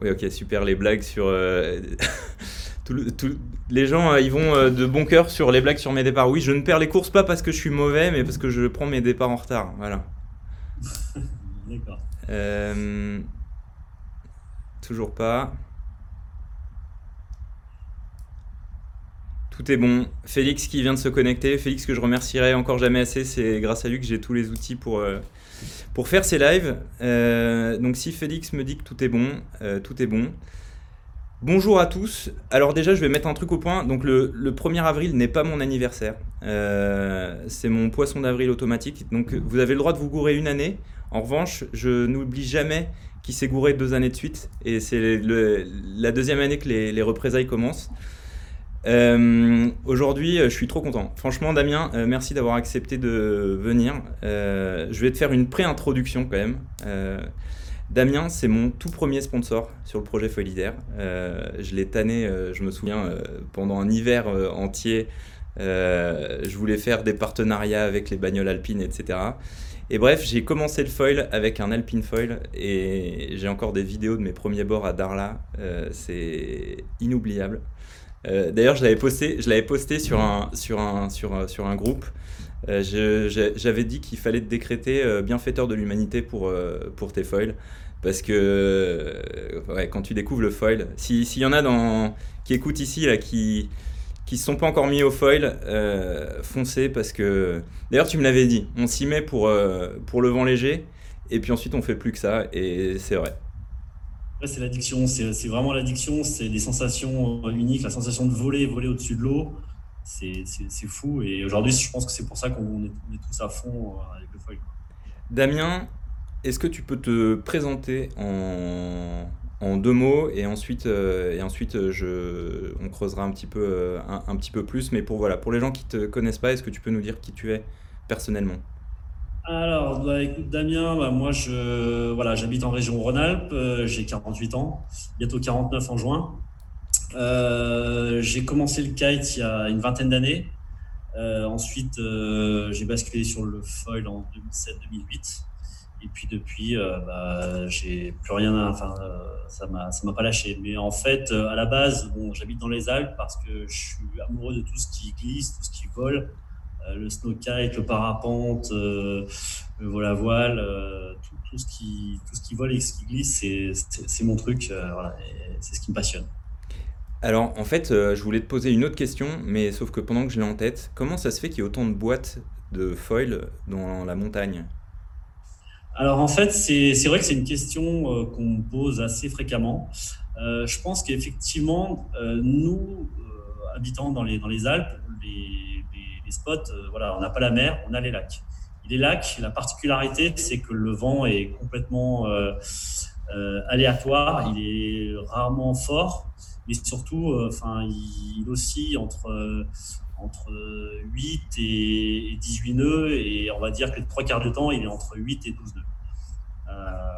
Oui, ok, super. Les blagues sur. les gens, ils vont de bon cœur sur les blagues sur mes départs. Oui, je ne perds les courses pas parce que je suis mauvais, mais parce que je prends mes départs en retard. Voilà. D'accord. toujours pas. Tout est bon. Félix qui vient de se connecter. Félix que je remercierai encore jamais assez. C'est grâce à lui que j'ai tous les outils pour, euh, pour faire ces lives. Euh, donc si Félix me dit que tout est bon, euh, tout est bon. Bonjour à tous. Alors déjà, je vais mettre un truc au point. Donc le, 1er avril n'est pas mon anniversaire. c'est mon poisson d'avril automatique. Donc vous avez le droit de vous gourer une année. En revanche, je n'oublie jamais qu'il s'est gouré deux années de suite. Et c'est la deuxième année que les représailles commencent. Euh, aujourd'hui, euh, je suis trop content. Franchement, Damien, euh, merci d'avoir accepté de venir. je vais te faire une pré-introduction quand même. Damien, c'est mon tout premier sponsor sur le projet Folidaire. je l'ai tanné, je me souviens, pendant un hiver entier. je voulais faire des partenariats avec les bagnoles alpines, etc. Et bref, j'ai commencé le foil avec un Alpine Foil et j'ai encore des vidéos de mes premiers bords à Darla. c'est inoubliable. Euh, d'ailleurs, je l'avais posté, je l'avais posté sur un, sur un, sur, sur un groupe. Euh, j'avais dit qu'il fallait te décréter euh, bienfaiteur de l'humanité pour, pour tes foils. Parce que quand tu découvres le foil, s'il y en a dans, qui écoutent ici, là, qui qui ne sont pas encore mis au foil, foncez parce que... D'ailleurs, tu me l'avais dit, on s'y met pour, pour le vent léger, et puis ensuite on fait plus que ça, et c'est vrai c'est l'addiction, c'est vraiment l'addiction, c'est des sensations euh, uniques, la sensation de voler, voler au-dessus de l'eau, c'est fou. Et aujourd'hui, je pense que c'est pour ça qu'on est, tous à fond euh, avec le foil. Damien, est-ce que tu peux te présenter en, deux mots et ensuite, euh, on creusera un petit, peu, un, petit peu plus. Mais pour, voilà, pour les gens qui ne te connaissent pas, est-ce que tu peux nous dire qui tu es personnellement? Alors, bah, écoute, Damien, bah, moi, je, voilà, j'habite en région Rhône-Alpes, euh, j'ai 48 ans, bientôt 49 en juin. Euh, j'ai commencé le kite il y a une vingtaine d'années. Euh, ensuite, j'ai basculé sur le foil en 2007-2008. Et puis depuis, bah, j'ai plus rien, enfin, ça m'a, ça m'a pas lâché. Mais en fait, à la base, bon, j'habite dans les Alpes parce que je suis amoureux de tout ce qui glisse, tout ce qui vole. Euh, le snowkite, le parapente, euh, le vol à voile, euh, tout, ce qui, tout ce qui vole et ce qui glisse, c'est mon truc. c'est ce qui me passionne. Alors, en fait, je voulais te poser une autre question, mais sauf que pendant que je l'ai en tête, comment ça se fait qu'il y ait autant de boîtes de foil dans la montagne? Alors, en fait, c'est vrai que c'est une question qu'on me pose assez fréquemment. je pense qu'effectivement, nous, habitants dans les, dans les Alpes, les, spots, euh, voilà, on n'a pas la mer, on a les lacs. les lacs, la particularité, c'est que le vent est complètement euh, euh, aléatoire, il est rarement fort, mais surtout, enfin, il, oscille entre entre 8 et 18 nœuds et on va dire que les trois quarts du temps, il est entre 8 et 12 nœuds.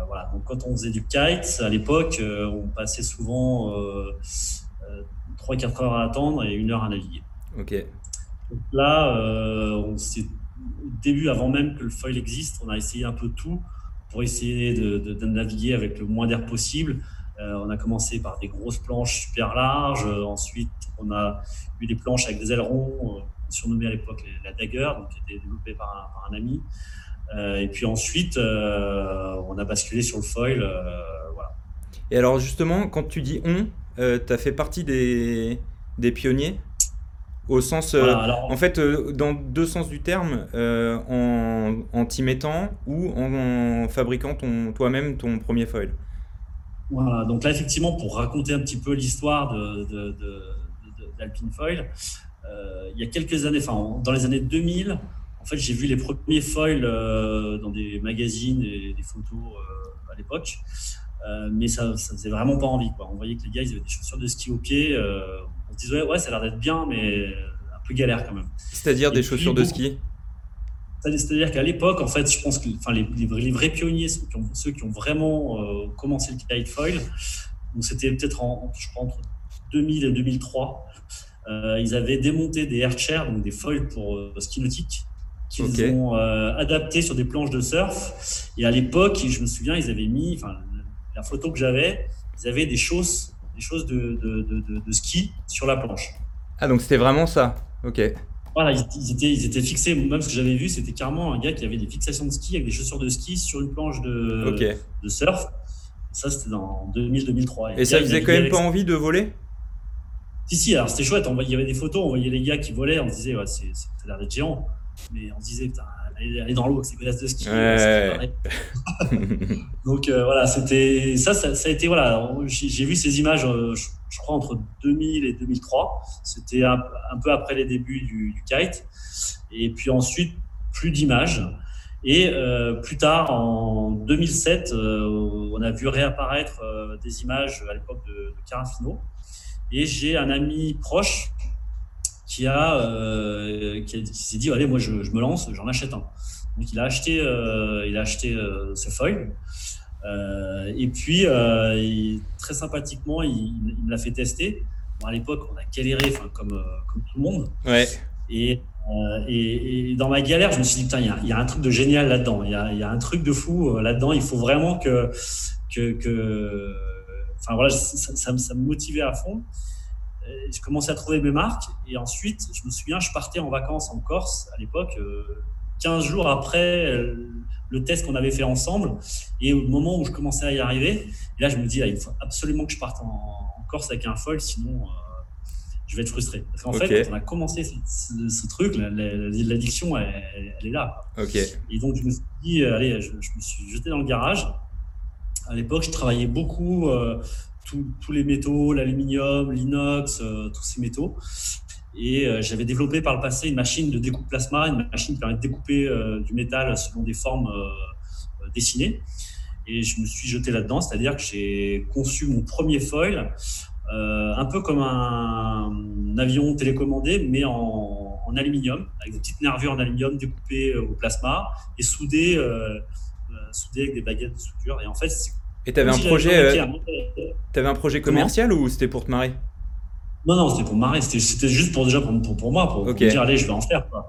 voilà. Donc quand on faisait du kite, à l'époque, on passait souvent 3-4 heures à attendre et une heure à naviguer. Ok. Donc là, euh, on au début, avant même que le foil existe, on a essayé un peu tout pour essayer de, naviguer avec le moins d'air possible. Euh, on a commencé par des grosses planches super larges. ensuite, on a eu des planches avec des ailerons, euh, surnommées à l'époque la Dagger, donc qui était développée par un, ami. et puis ensuite, on a basculé sur le foil. voilà. Et alors justement, quand tu dis on, tu as fait partie des, des pionniers? Au sens, euh, en fait, euh, dans deux sens du terme, euh, en, en t'y mettant ou en, fabriquant ton, toi-même ton premier foil. Voilà, donc là, effectivement, pour raconter un petit peu l'histoire de, d'Alpine Foil, il y a quelques années, enfin, dans les années 2000, en fait, j'ai vu les premiers foils dans des magazines et des photos à l'époque. mais ça ne faisait vraiment pas envie. Quoi. On voyait que les gars, ils avaient des chaussures de ski au pied on se disait, ouais, ça a l'air d'être bien, mais un peu galère quand même. C'est-à-dire des chaussures de ski? c'est-à-dire qu'à l'époque, en fait, je pense que enfin, les, les, vrais pionniers, ceux qui ont, vraiment euh, commencé le kite foil, c'était peut-être en, je crois, entre 2000 et 2003, euh, ils avaient démonté des airchairs, donc des foils pour euh, ski nautique, qu'ils ont adaptés sur des planches de surf. Et à l'époque, je me souviens, ils avaient mis, enfin, la photo que j'avais, ils avaient des choses, des choses de, de, ski sur la planche. Ah, donc c'était vraiment ça. Ok. Voilà, ils, étaient, ils étaient fixés. Même ce que j'avais vu, c'était carrément un gars qui avait des fixations de ski avec des chaussures de ski sur une planche de, de surf. Ça, c'était dans 2000-2003. Et, ça faisait quand même pas envie de voler? Si, si, alors c'était chouette. il y avait des photos, on voyait les gars qui volaient, on se disait, ouais, c'est l'air d'être géant. Mais on se disait, putain, aller dans l'eau, c'est glace de ski. Donc euh, voilà, c'était ça, ça, a été voilà. J'ai vu ces images, euh, je, crois entre 2000 et 2003. C'était un, peu après les débuts du, kite. Et puis ensuite, plus d'images. Et euh, plus tard, en 2007, on a vu réapparaître des images à l'époque de, de Carafino. Et j'ai un ami proche qui a, euh, qui, s'est dit allez moi je, me lance j'en achète un. Donc il a acheté euh, il a acheté euh, ce foil. Et puis très sympathiquement il, me l'a fait tester. À l'époque on a galéré comme comme tout le monde. Ouais. et, et, dans ma galère je me suis dit putain il y, y, a un truc de génial là dedans il y a, y a, un truc de fou là dedans il faut vraiment que que, que enfin voilà ça, ça, ça me motivait à fond je commençais à trouver mes marques. Et ensuite, je me souviens, je partais en vacances en Corse à l'époque, 15 euh, jours après euh, le test qu'on avait fait ensemble. Et au moment où je commençais à y arriver, et là, je me dis, ah, il faut absolument que je parte en, Corse avec un foil, sinon euh, je vais être frustré. Parce qu'en fait, quand on a commencé ce, truc, l'addiction, elle, est là. Et donc, je me suis dit, allez, je, me suis jeté dans le garage. À l'époque, je travaillais beaucoup tous les métaux, l'aluminium, l'inox, euh, tous ces métaux. Et euh, j'avais développé par le passé une machine de découpe plasma, une machine qui permet de découper euh, du métal selon des formes dessinées. Et je me suis jeté là-dedans, c'est-à-dire que j'ai conçu mon premier foil, un peu comme un, avion télécommandé, mais en, aluminium, avec des petites nervures en aluminium découpées au plasma et soudées, soudées avec des baguettes de soudure. Et en fait, c'est et tu avais, un projet, euh, avais un projet commercial ou c'était pour te marrer? Non, non, c'était pour me marrer. C'était juste pour, déjà pour, pour, moi, pour, me dire, allez, je vais en faire. Quoi.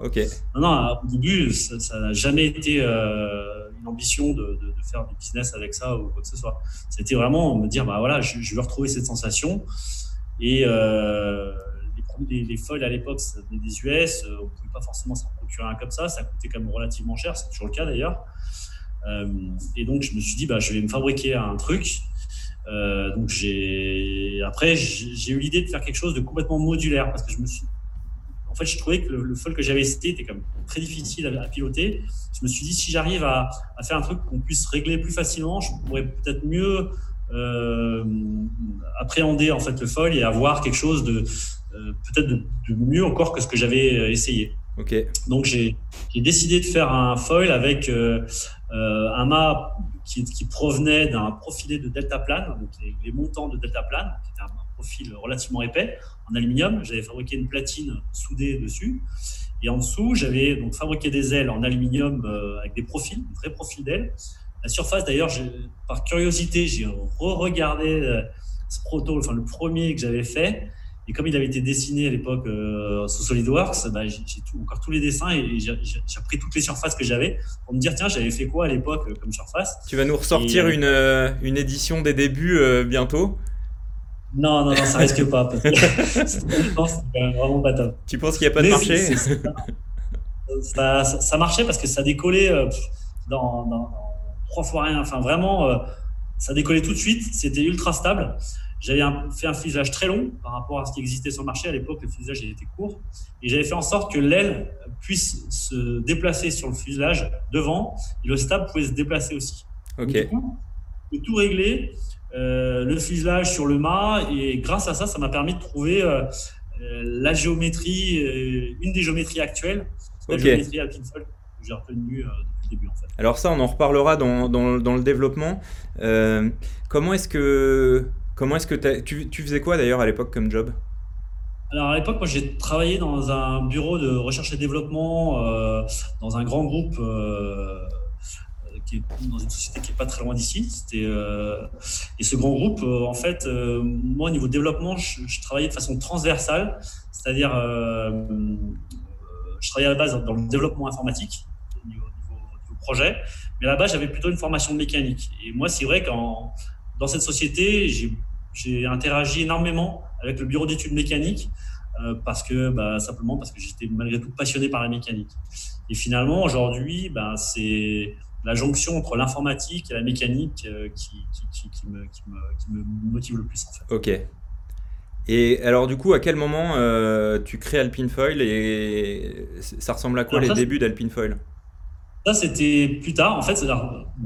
Non, non, au début, ça n'a jamais été euh, une ambition de, de, faire du business avec ça ou quoi que ce soit. C'était vraiment me dire, bah voilà, je, je, veux retrouver cette sensation. Et euh, les, les, foils à l'époque, c'était des US. On ne pouvait pas forcément s'en procurer un comme ça. Ça coûtait quand même relativement cher. C'est toujours le cas d'ailleurs. Euh, et donc, je me suis dit, bah, je vais me fabriquer un truc. Euh, donc, j'ai après, j'ai eu l'idée de faire quelque chose de complètement modulaire parce que je me suis en fait, je trouvais que le, foil que j'avais essayé était comme très difficile à, piloter. Je me suis dit, si j'arrive à, à, faire un truc qu'on puisse régler plus facilement, je pourrais peut-être mieux euh, appréhender en fait le foil et avoir quelque chose de euh, peut-être de, de, mieux encore que ce que j'avais essayé. Ok. Donc j'ai décidé de faire un foil avec euh, euh, un mât qui, provenait d'un profilé de deltaplane, donc les, montants de deltaplane, qui était un, profil relativement épais en aluminium. J'avais fabriqué une platine soudée dessus. Et en dessous, j'avais donc fabriqué des ailes en aluminium euh, avec des profils, un vrai profil d'ailes. La surface, d'ailleurs, par curiosité, j'ai re-regardé ce proto, enfin le premier que j'avais fait. Et comme il avait été dessiné à l'époque euh, sous SolidWorks, bah, j'ai encore tous les dessins et j'ai repris toutes les surfaces que j'avais pour me dire tiens, j'avais fait quoi à l'époque euh, comme surface? Tu vas nous ressortir une, euh, une, édition des débuts bientôt? Non, non, non, ça risque pas. c'est vraiment pas top. Tu penses qu'il n'y a pas de marché? ça, ça, marchait parce que ça décollait dans, dans, trois fois rien. Enfin, vraiment, ça décollait tout de suite. C'était ultra stable. J'avais fait un fuselage très long par rapport à ce qui existait sur le marché. À l'époque, le fuselage était court. Et j'avais fait en sorte que l'aile puisse se déplacer sur le fuselage devant et le stab pouvait se déplacer aussi. Ok. du coup, tout régler, euh, le fuselage sur le mât. Et grâce à ça, ça m'a permis de trouver euh, euh, la géométrie, une des géométries actuelles, la géométrie Alpine que j'ai retenue depuis le début. En fait. Alors ça, on en reparlera dans, dans, dans le développement. comment est-ce que Comment est-ce que tu, faisais quoi d'ailleurs à l'époque comme job? Alors à l'époque, moi j'ai travaillé dans un bureau de recherche et développement euh, dans un grand groupe euh, qui est dans une société qui est pas très loin d'ici. Euh, et ce grand groupe, en fait, moi au niveau développement, je, travaillais de façon transversale, c'est-à-dire je travaillais à la base dans le développement informatique au niveau, niveau projet, mais là-bas j'avais plutôt une formation mécanique. Et moi c'est vrai qu'en dans cette société, j'ai interagi énormément avec le bureau d'études mécaniques euh, parce que bah, simplement parce que j'étais malgré tout passionné par la mécanique. Et finalement, aujourd'hui, bah, c'est la jonction entre l'informatique et la mécanique euh, qui, qui, qui, me, me, motive le plus en fait. Ok. Et alors du coup, à quel moment euh, tu crées Alpine Foil et ça ressemble à quoi les débuts d'Alpine Foil? Ça, c'était plus tard. En fait,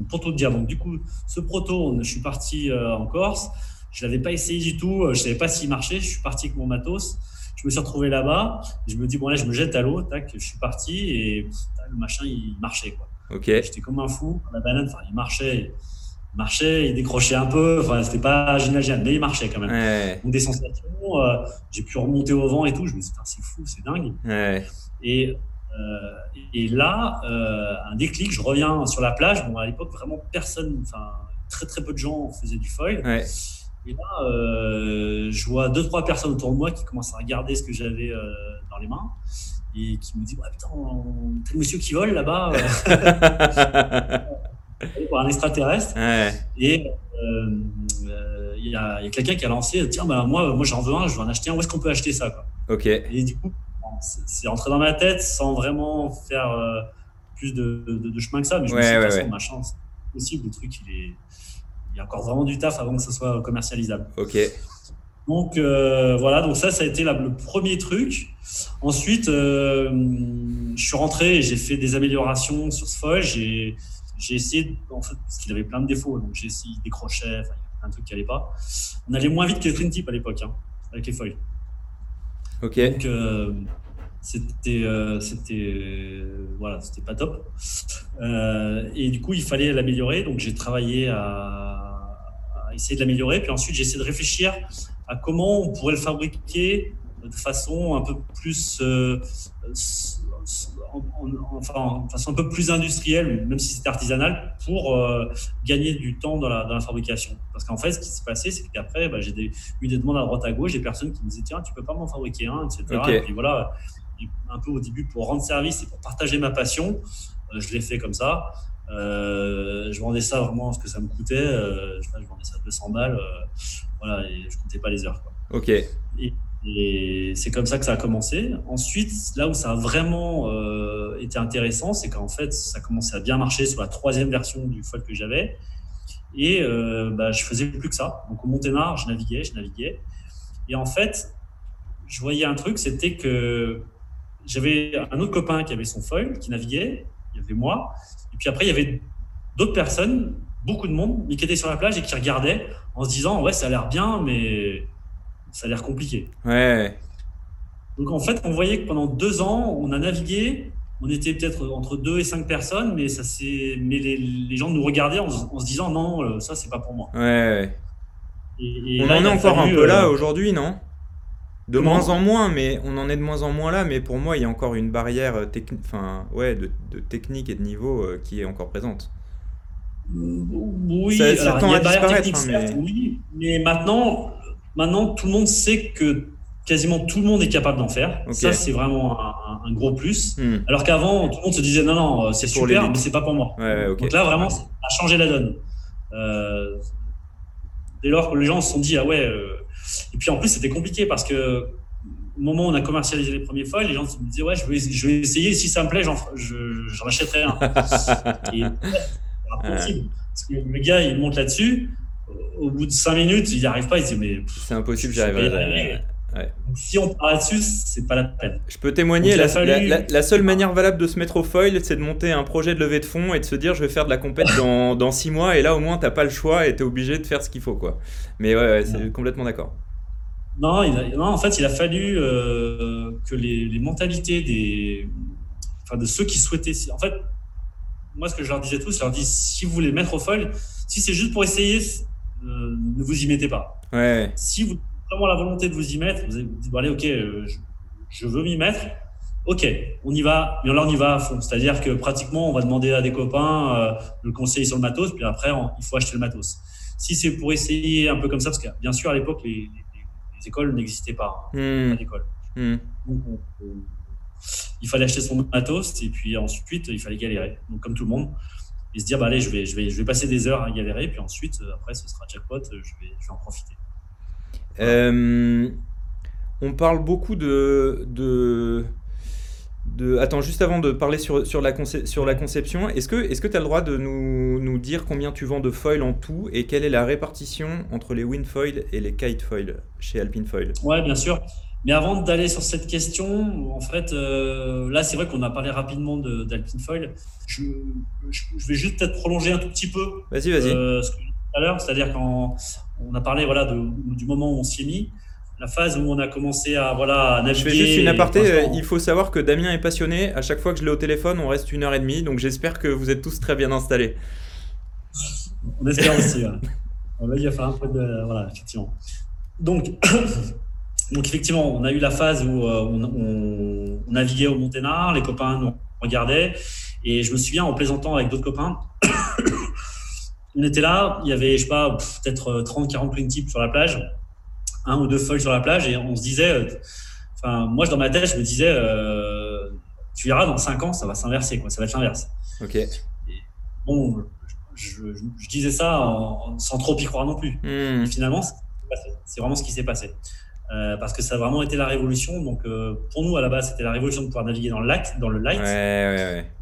pour tout dire, donc du coup, ce proto, je suis parti en Corse. Je l'avais pas essayé du tout. Je savais pas s'il marchait. Je suis parti avec mon matos. Je me suis retrouvé là-bas. Je me dis, bon, là, je me jette à l'eau. Tac, je suis parti et le machin, il marchait. Quoi. Ok. J'étais comme un fou. La banane, enfin, il marchait. Il marchait, il décrochait un peu. Enfin, c'était pas génial, mais il marchait quand même. Ouais. Donc, des sensations. Euh, j'ai pu remonter au vent et tout. Je me suis dit, c'est fou, c'est dingue. Ouais. Et, euh, et là, euh, un déclic, je reviens sur la plage. Bon, à l'époque, vraiment personne, enfin, très très peu de gens faisaient du foil. Ouais. Et là, euh, je vois deux, trois personnes autour de moi qui commencent à regarder ce que j'avais euh, dans les mains et qui me disent ouais, Putain, t'as le monsieur qui vole là-bas pour un extraterrestre. Et euh, il y a, quelqu'un qui a lancé Tiens, bah, moi, moi j'en veux un, je veux en acheter un, où est-ce qu'on peut acheter ça quoi? Ok. Et du coup, c'est rentré dans ma tête sans vraiment faire plus de, de, chemin que ça, mais je me suis dit, toute façon, ma chance, possible, le truc, il est il y a encore vraiment du taf avant que ce soit commercialisable. Ok. Donc euh, voilà, donc ça, ça a été le premier truc. Ensuite, euh, je suis rentré et j'ai fait des améliorations sur ce foil. J'ai, j'ai essayé, en fait, parce qu'il avait plein de défauts, donc j'ai essayé des crochets, enfin, un truc qui allait pas. On allait moins vite que les Tip à l'époque, hein, avec les foils. Ok. Donc euh, c'était, c'était, voilà, c'était pas top. et du coup, il fallait l'améliorer, donc j'ai travaillé à essayer de l'améliorer. Puis ensuite, j'ai essayé de réfléchir à comment on pourrait le fabriquer de façon un peu plus, euh, enfin, de façon un peu plus industrielle, même si c'était artisanal, pour euh, gagner du temps dans la, dans la fabrication. Parce qu'en fait, ce qui s'est passé, c'est qu'après, bah, j'ai eu des demandes à droite à gauche, des personnes qui me disaient tiens, tu peux pas m'en fabriquer un, etc. Et puis voilà, un peu au début pour rendre service et pour partager ma passion, euh, je l'ai fait comme ça. Euh, je vendais ça vraiment ce que ça me coûtait. Euh, je, vendais ça 200 balles. Euh, voilà, et je comptais pas les heures. Quoi. Ok. Et, c'est comme ça que ça a commencé. Ensuite, là où ça a vraiment été intéressant, c'est qu'en fait, ça commençait à bien marcher sur la troisième version du foil que j'avais. Et bah, je faisais plus que ça. Donc au Monténard, je naviguais, je naviguais. Et en fait, je voyais un truc, c'était que j'avais un autre copain qui avait son foil, qui naviguait. Il y avait moi. Et puis après, il y avait d'autres personnes, beaucoup de monde, mais qui étaient sur la plage et qui regardaient en se disant Ouais, ça a l'air bien, mais ça a l'air compliqué. Ouais. Donc en fait, on voyait que pendant deux ans, on a navigué. On était peut-être entre deux et cinq personnes, mais, ça mais les, gens nous regardaient en, se disant Non, euh, ça, c'est pas pour moi. Ouais. on en est encore un peu là euh, aujourd'hui, non? De moins en moins, mais on en est de moins en moins là. Mais pour moi, il y a encore une barrière euh, technique, enfin, ouais, de, technique et de niveau euh, qui est encore présente. Oui, ça, alors, il y a barrière technique, hein, mais... oui, mais maintenant, maintenant, tout le monde sait que quasiment tout le monde est capable d'en faire. Ça, c'est vraiment un, gros plus. Hmm. Alors qu'avant, tout le monde se disait non, non, c'est super, mais c'est pas pour moi. Donc là, vraiment, ça a changé la donne. Euh, dès lors que les gens se sont dit, ah ouais, et puis en plus, c'était compliqué parce que au moment où on a commercialisé les premiers foils, les gens me disaient Ouais, je vais, je vais essayer, si ça me plaît, j'en, achèterai un. Et c'est impossible. Parce que le gars, il monte là-dessus, au bout de 5 minutes, il n'y arrive pas, il se dit Mais c'est impossible, j'y arriverai. Ouais. Donc, si on part là-dessus, c'est pas la peine. Je peux témoigner, la, la, seule manière valable de se mettre au foil, c'est de monter un projet de levée de fonds et de se dire je vais faire de la compète dans, dans six mois et là au moins t'as pas le choix et t'es obligé de faire ce qu'il faut quoi. Mais ouais, c'est complètement d'accord. Non, non, en fait, il a fallu euh, que les, les, mentalités des, enfin, de ceux qui souhaitaient. En fait, moi, ce que je leur disais tous, je leur dis si vous voulez mettre au foil, si c'est juste pour essayer, euh, ne vous y mettez pas. Ouais. Si vous vraiment la volonté de vous y mettre, vous dites, bon, allez, ok, euh, je, veux m'y mettre, ok, on y va, mais là, on y va à fond. C'est-à-dire que pratiquement, on va demander à des copains euh, de le conseiller sur le matos, puis après, il faut acheter le matos. Si c'est pour essayer un peu comme ça, parce que bien sûr, à l'époque, les, écoles n'existaient pas, hein, d'école. Hmm. il fallait acheter son matos, et puis ensuite, il fallait galérer, donc comme tout le monde. et se dire, bah, allez, je vais, je, vais, je vais passer des heures à galérer, puis ensuite, après, ce sera jackpot, je vais, je vais en profiter. On parle beaucoup de, de Attends, juste avant de parler sur, sur, la, sur la conception, est-ce que tu as le droit de nous, nous, dire combien tu vends de foils en tout et quelle est la répartition entre les foils et les kite foils chez Alpine Foil Ouais, bien sûr. Mais avant d'aller sur cette question, en fait, euh, là, c'est vrai qu'on a parlé rapidement d'Alpine Foil. Je, je, vais juste peut-être prolonger un tout petit peu. Vas-y, vas-y. Euh, tout à l'heure, c'est-à-dire quand on a parlé voilà, de, du moment où on s'y est mis la phase où on a commencé à voilà naviguer. Je fais juste une aparté. Euh, il faut savoir que Damien est passionné. À chaque fois que je l'ai au téléphone, on reste une heure et demie. Donc j'espère que vous êtes tous très bien installés. On espère aussi. On va y faire un peu de voilà effectivement. Donc donc effectivement, on a eu la phase où euh, on, naviguait au Monténard, les copains nous regardaient et je me souviens en plaisantant avec d'autres copains. On était là, il y avait je sais pas peut-être 30 40 clean tips sur la plage un ou deux feuilles sur la plage et on se disait, euh, enfin, moi, dans ma tête, je me disais, euh, tu verras, dans cinq ans, ça va s'inverser, quoi, ça va être l'inverse. Ok. bon, je, disais ça sans trop y croire non plus. Hmm. finalement, c'est vraiment ce qui s'est passé. Euh, parce que ça a vraiment été la révolution. Donc, pour nous, à la base, c'était la révolution de pouvoir naviguer dans le lac, dans le light.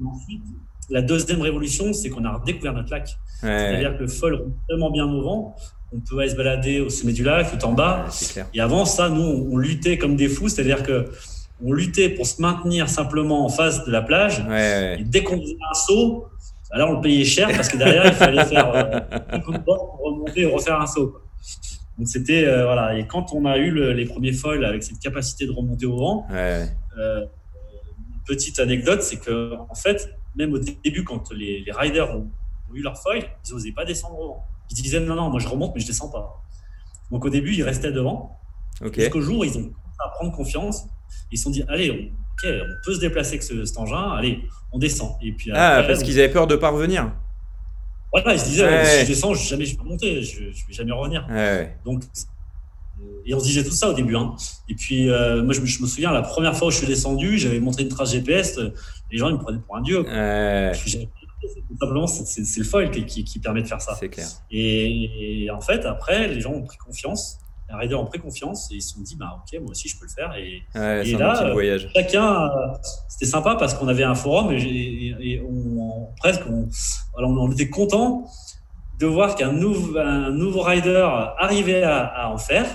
Ensuite, la deuxième révolution, c'est qu'on a redécouvert notre lac. C'est-à-dire que le foil tellement bien au vent on peut aller se balader au sommet du lac, tout en bas. et avant ça, nous, on, luttait comme des fous, c'est-à-dire que on luttait pour se maintenir simplement en face de la plage. et dès qu'on faisait un saut, alors on le payait cher parce que derrière, il fallait faire euh, coup de bord pour remonter et refaire un saut. Donc c'était euh, voilà. Et quand on a eu les premiers foils avec cette capacité de remonter au vent, euh, une petite anecdote, c'est que en fait, même au début, quand les, riders ont, ont eu leur foil, ils n'osaient pas descendre au vent. Ils disaient non, non, moi je remonte, mais je descends pas. Donc au début, ils restaient devant. Jusqu'au jour ils ont commencé à prendre confiance. Ils se sont dit allez, on, on peut se déplacer avec ce, cet engin, allez, on descend. Et puis, ah, parce qu'ils avaient peur de pas revenir. Voilà, ils se disaient si je descends, jamais je vais remonter, je, ne vais jamais revenir. Donc, et on se disait tout ça au début. Hein. Et puis, euh, moi, je me, souviens, la première fois où je suis descendu, j'avais montré une trace GPS, les gens ils me prenaient pour un dieu simplement, c'est le foil qui, qui, permet de faire ça. C'est clair. Et, en fait, après, les gens ont pris confiance. Les riders ont pris confiance et ils se sont dit, bah, ok, moi aussi, je peux le faire. Et, et là, voyage. chacun, c'était sympa parce qu'on avait un forum et, on, presque, on, on, était content de voir qu'un nouveau, un nouveau rider arrivait à, en faire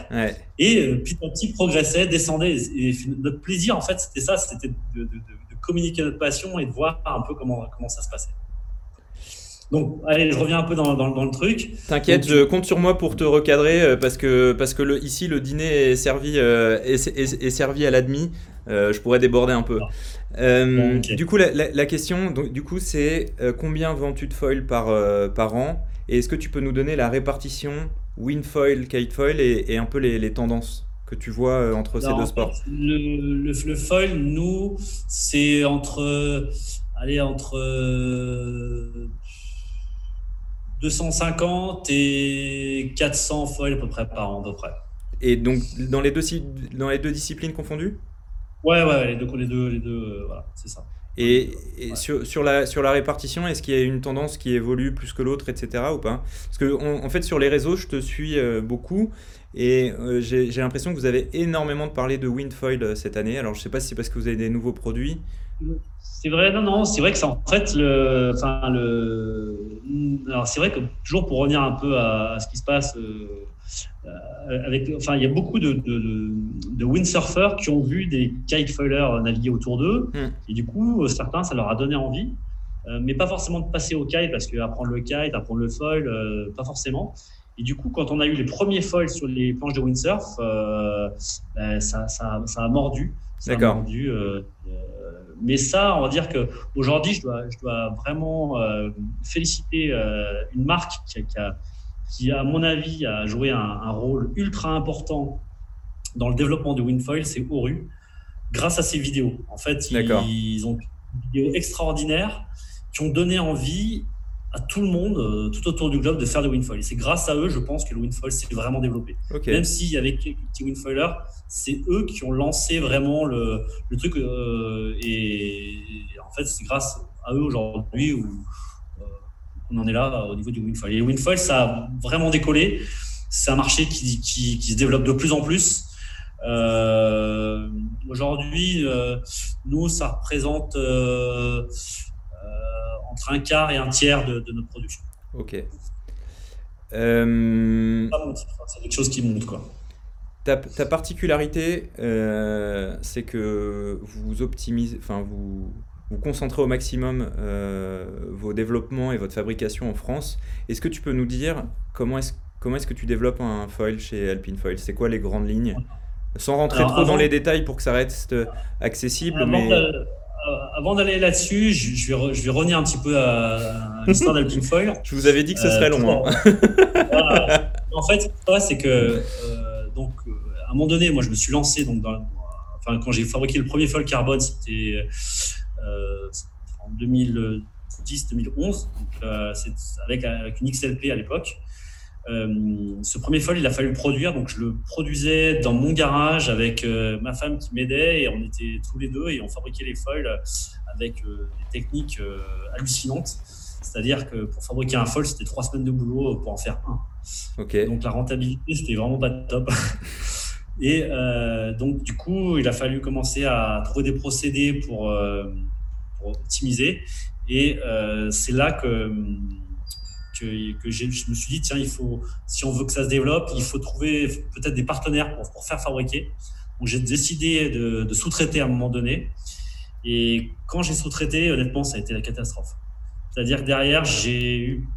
et euh, petit à petit progressait, descendait. Et notre plaisir, en fait, c'était ça, c'était de, de, de, communiquer notre passion et de voir un peu comment, comment ça se passait. Donc, allez, je reviens un peu dans, dans, le truc. T'inquiète, je compte sur moi pour te recadrer euh, parce que, parce que le, ici, le dîner est servi, euh, est, est, servi à l'admi. Euh, je pourrais déborder un peu. Du coup, la, la, question, donc, du coup, c'est combien vends-tu de foil par, par an? Et est-ce que tu peux nous donner la répartition win foil, kite foil et, et un peu les, les tendances que tu vois entre ces deux sports? le, le, le, foil, nous, c'est entre, allez, entre 250 et 400 foils à peu près par an, à peu près. Et donc, dans les deux, dans les deux disciplines confondues? Ouais, ouais, les deux, les deux, les deux euh, voilà, c'est ça. Et, sur, sur, la, sur la répartition, est-ce qu'il y a une tendance qui évolue plus que l'autre, etc. ou pas? Parce que, en fait, sur les réseaux, je te suis euh, beaucoup et euh, j'ai l'impression que vous avez énormément parlé de Windfoil cette année. Alors, je ne sais pas si c'est parce que vous avez des nouveaux produits c'est vrai, non, non, c'est vrai que c'est en fait le, enfin le, alors c'est vrai que toujours pour revenir un peu à, ce qui se passe euh, euh, avec, enfin il y a beaucoup de, de, de, windsurfers qui ont vu des kitefoilers naviguer autour d'eux hmm. et du coup certains ça leur a donné envie, euh, mais pas forcément de passer au kite parce qu'apprendre le kite, apprendre le foil, pas forcément. Et du coup, quand on a eu les premiers foils sur les planches de windsurf, ben, ça, ça, ça, a mordu. Ça a mordu mais ça, on va dire que aujourd'hui, je dois, je dois vraiment euh, féliciter euh, une marque qui, a, qui, à mon avis, a joué un, rôle ultra important dans le développement de Winfoil, c'est Oru, grâce à ces vidéos. En fait, ils, ont des vidéos extraordinaires qui ont donné envie à tout le monde, euh, tout autour du globe, de faire des windfoil. Et c'est grâce à eux, je pense, que le windfoil s'est vraiment développé. Même s'il y avait quelques petits windfoilers, c'est eux qui ont lancé vraiment le, le truc. Euh, et, en fait, c'est grâce à eux aujourd'hui où, euh, on en est là au niveau du windfoil. Et le windfoil, ça a vraiment décollé. C'est un marché qui, qui, qui, se développe de plus en plus. Euh, Aujourd'hui, euh, nous, ça représente euh, entre un quart et un tiers de, de notre production. Ok. Euh... C'est quelque chose qui monte, quoi. Ta, ta particularité, euh, c'est que vous optimisez, enfin vous, vous concentrez au maximum euh, vos développements et votre fabrication en France. Est-ce que tu peux nous dire comment est-ce comment est-ce que tu développes un foil chez Alpine Foil? C'est quoi les grandes lignes? Sans rentrer Alors, trop dans les détails pour que ça reste accessible, mais avant d'aller là-dessus, je, je vais je vais revenir un petit peu à, à l'histoire d'Alpine Foil. je vous avais dit que ce Euh, serait long. pour- hein. Voilà. En fait, c'est que euh, donc euh, à un moment donné, moi, je me suis lancé donc dans, enfin quand j'ai fabriqué le premier foil carbone, c'était euh, en 2010-2011, donc euh, c'est avec, avec une XLP à l'époque. Euh, ce premier foil, il a fallu le produire, donc je le produisais dans mon garage avec euh, ma femme qui m'aidait et on était tous les deux et on fabriquait les foils avec euh, des techniques hallucinantes. C'est-à-dire que pour fabriquer un foil, c'était trois semaines de boulot pour en faire un. Donc la rentabilité, c'était vraiment pas top. Et donc du coup, il a fallu commencer à trouver des procédés pour, pour optimiser. Et c'est là que, que, je me suis dit, tiens, il faut, si on veut que ça se développe, il faut trouver peut-être des partenaires pour, pour faire fabriquer. Donc j'ai décidé de, de sous-traiter à un moment donné. Et quand j'ai sous-traité, honnêtement, ça a été la catastrophe. C'est-à-dire que derrière, j'ai eu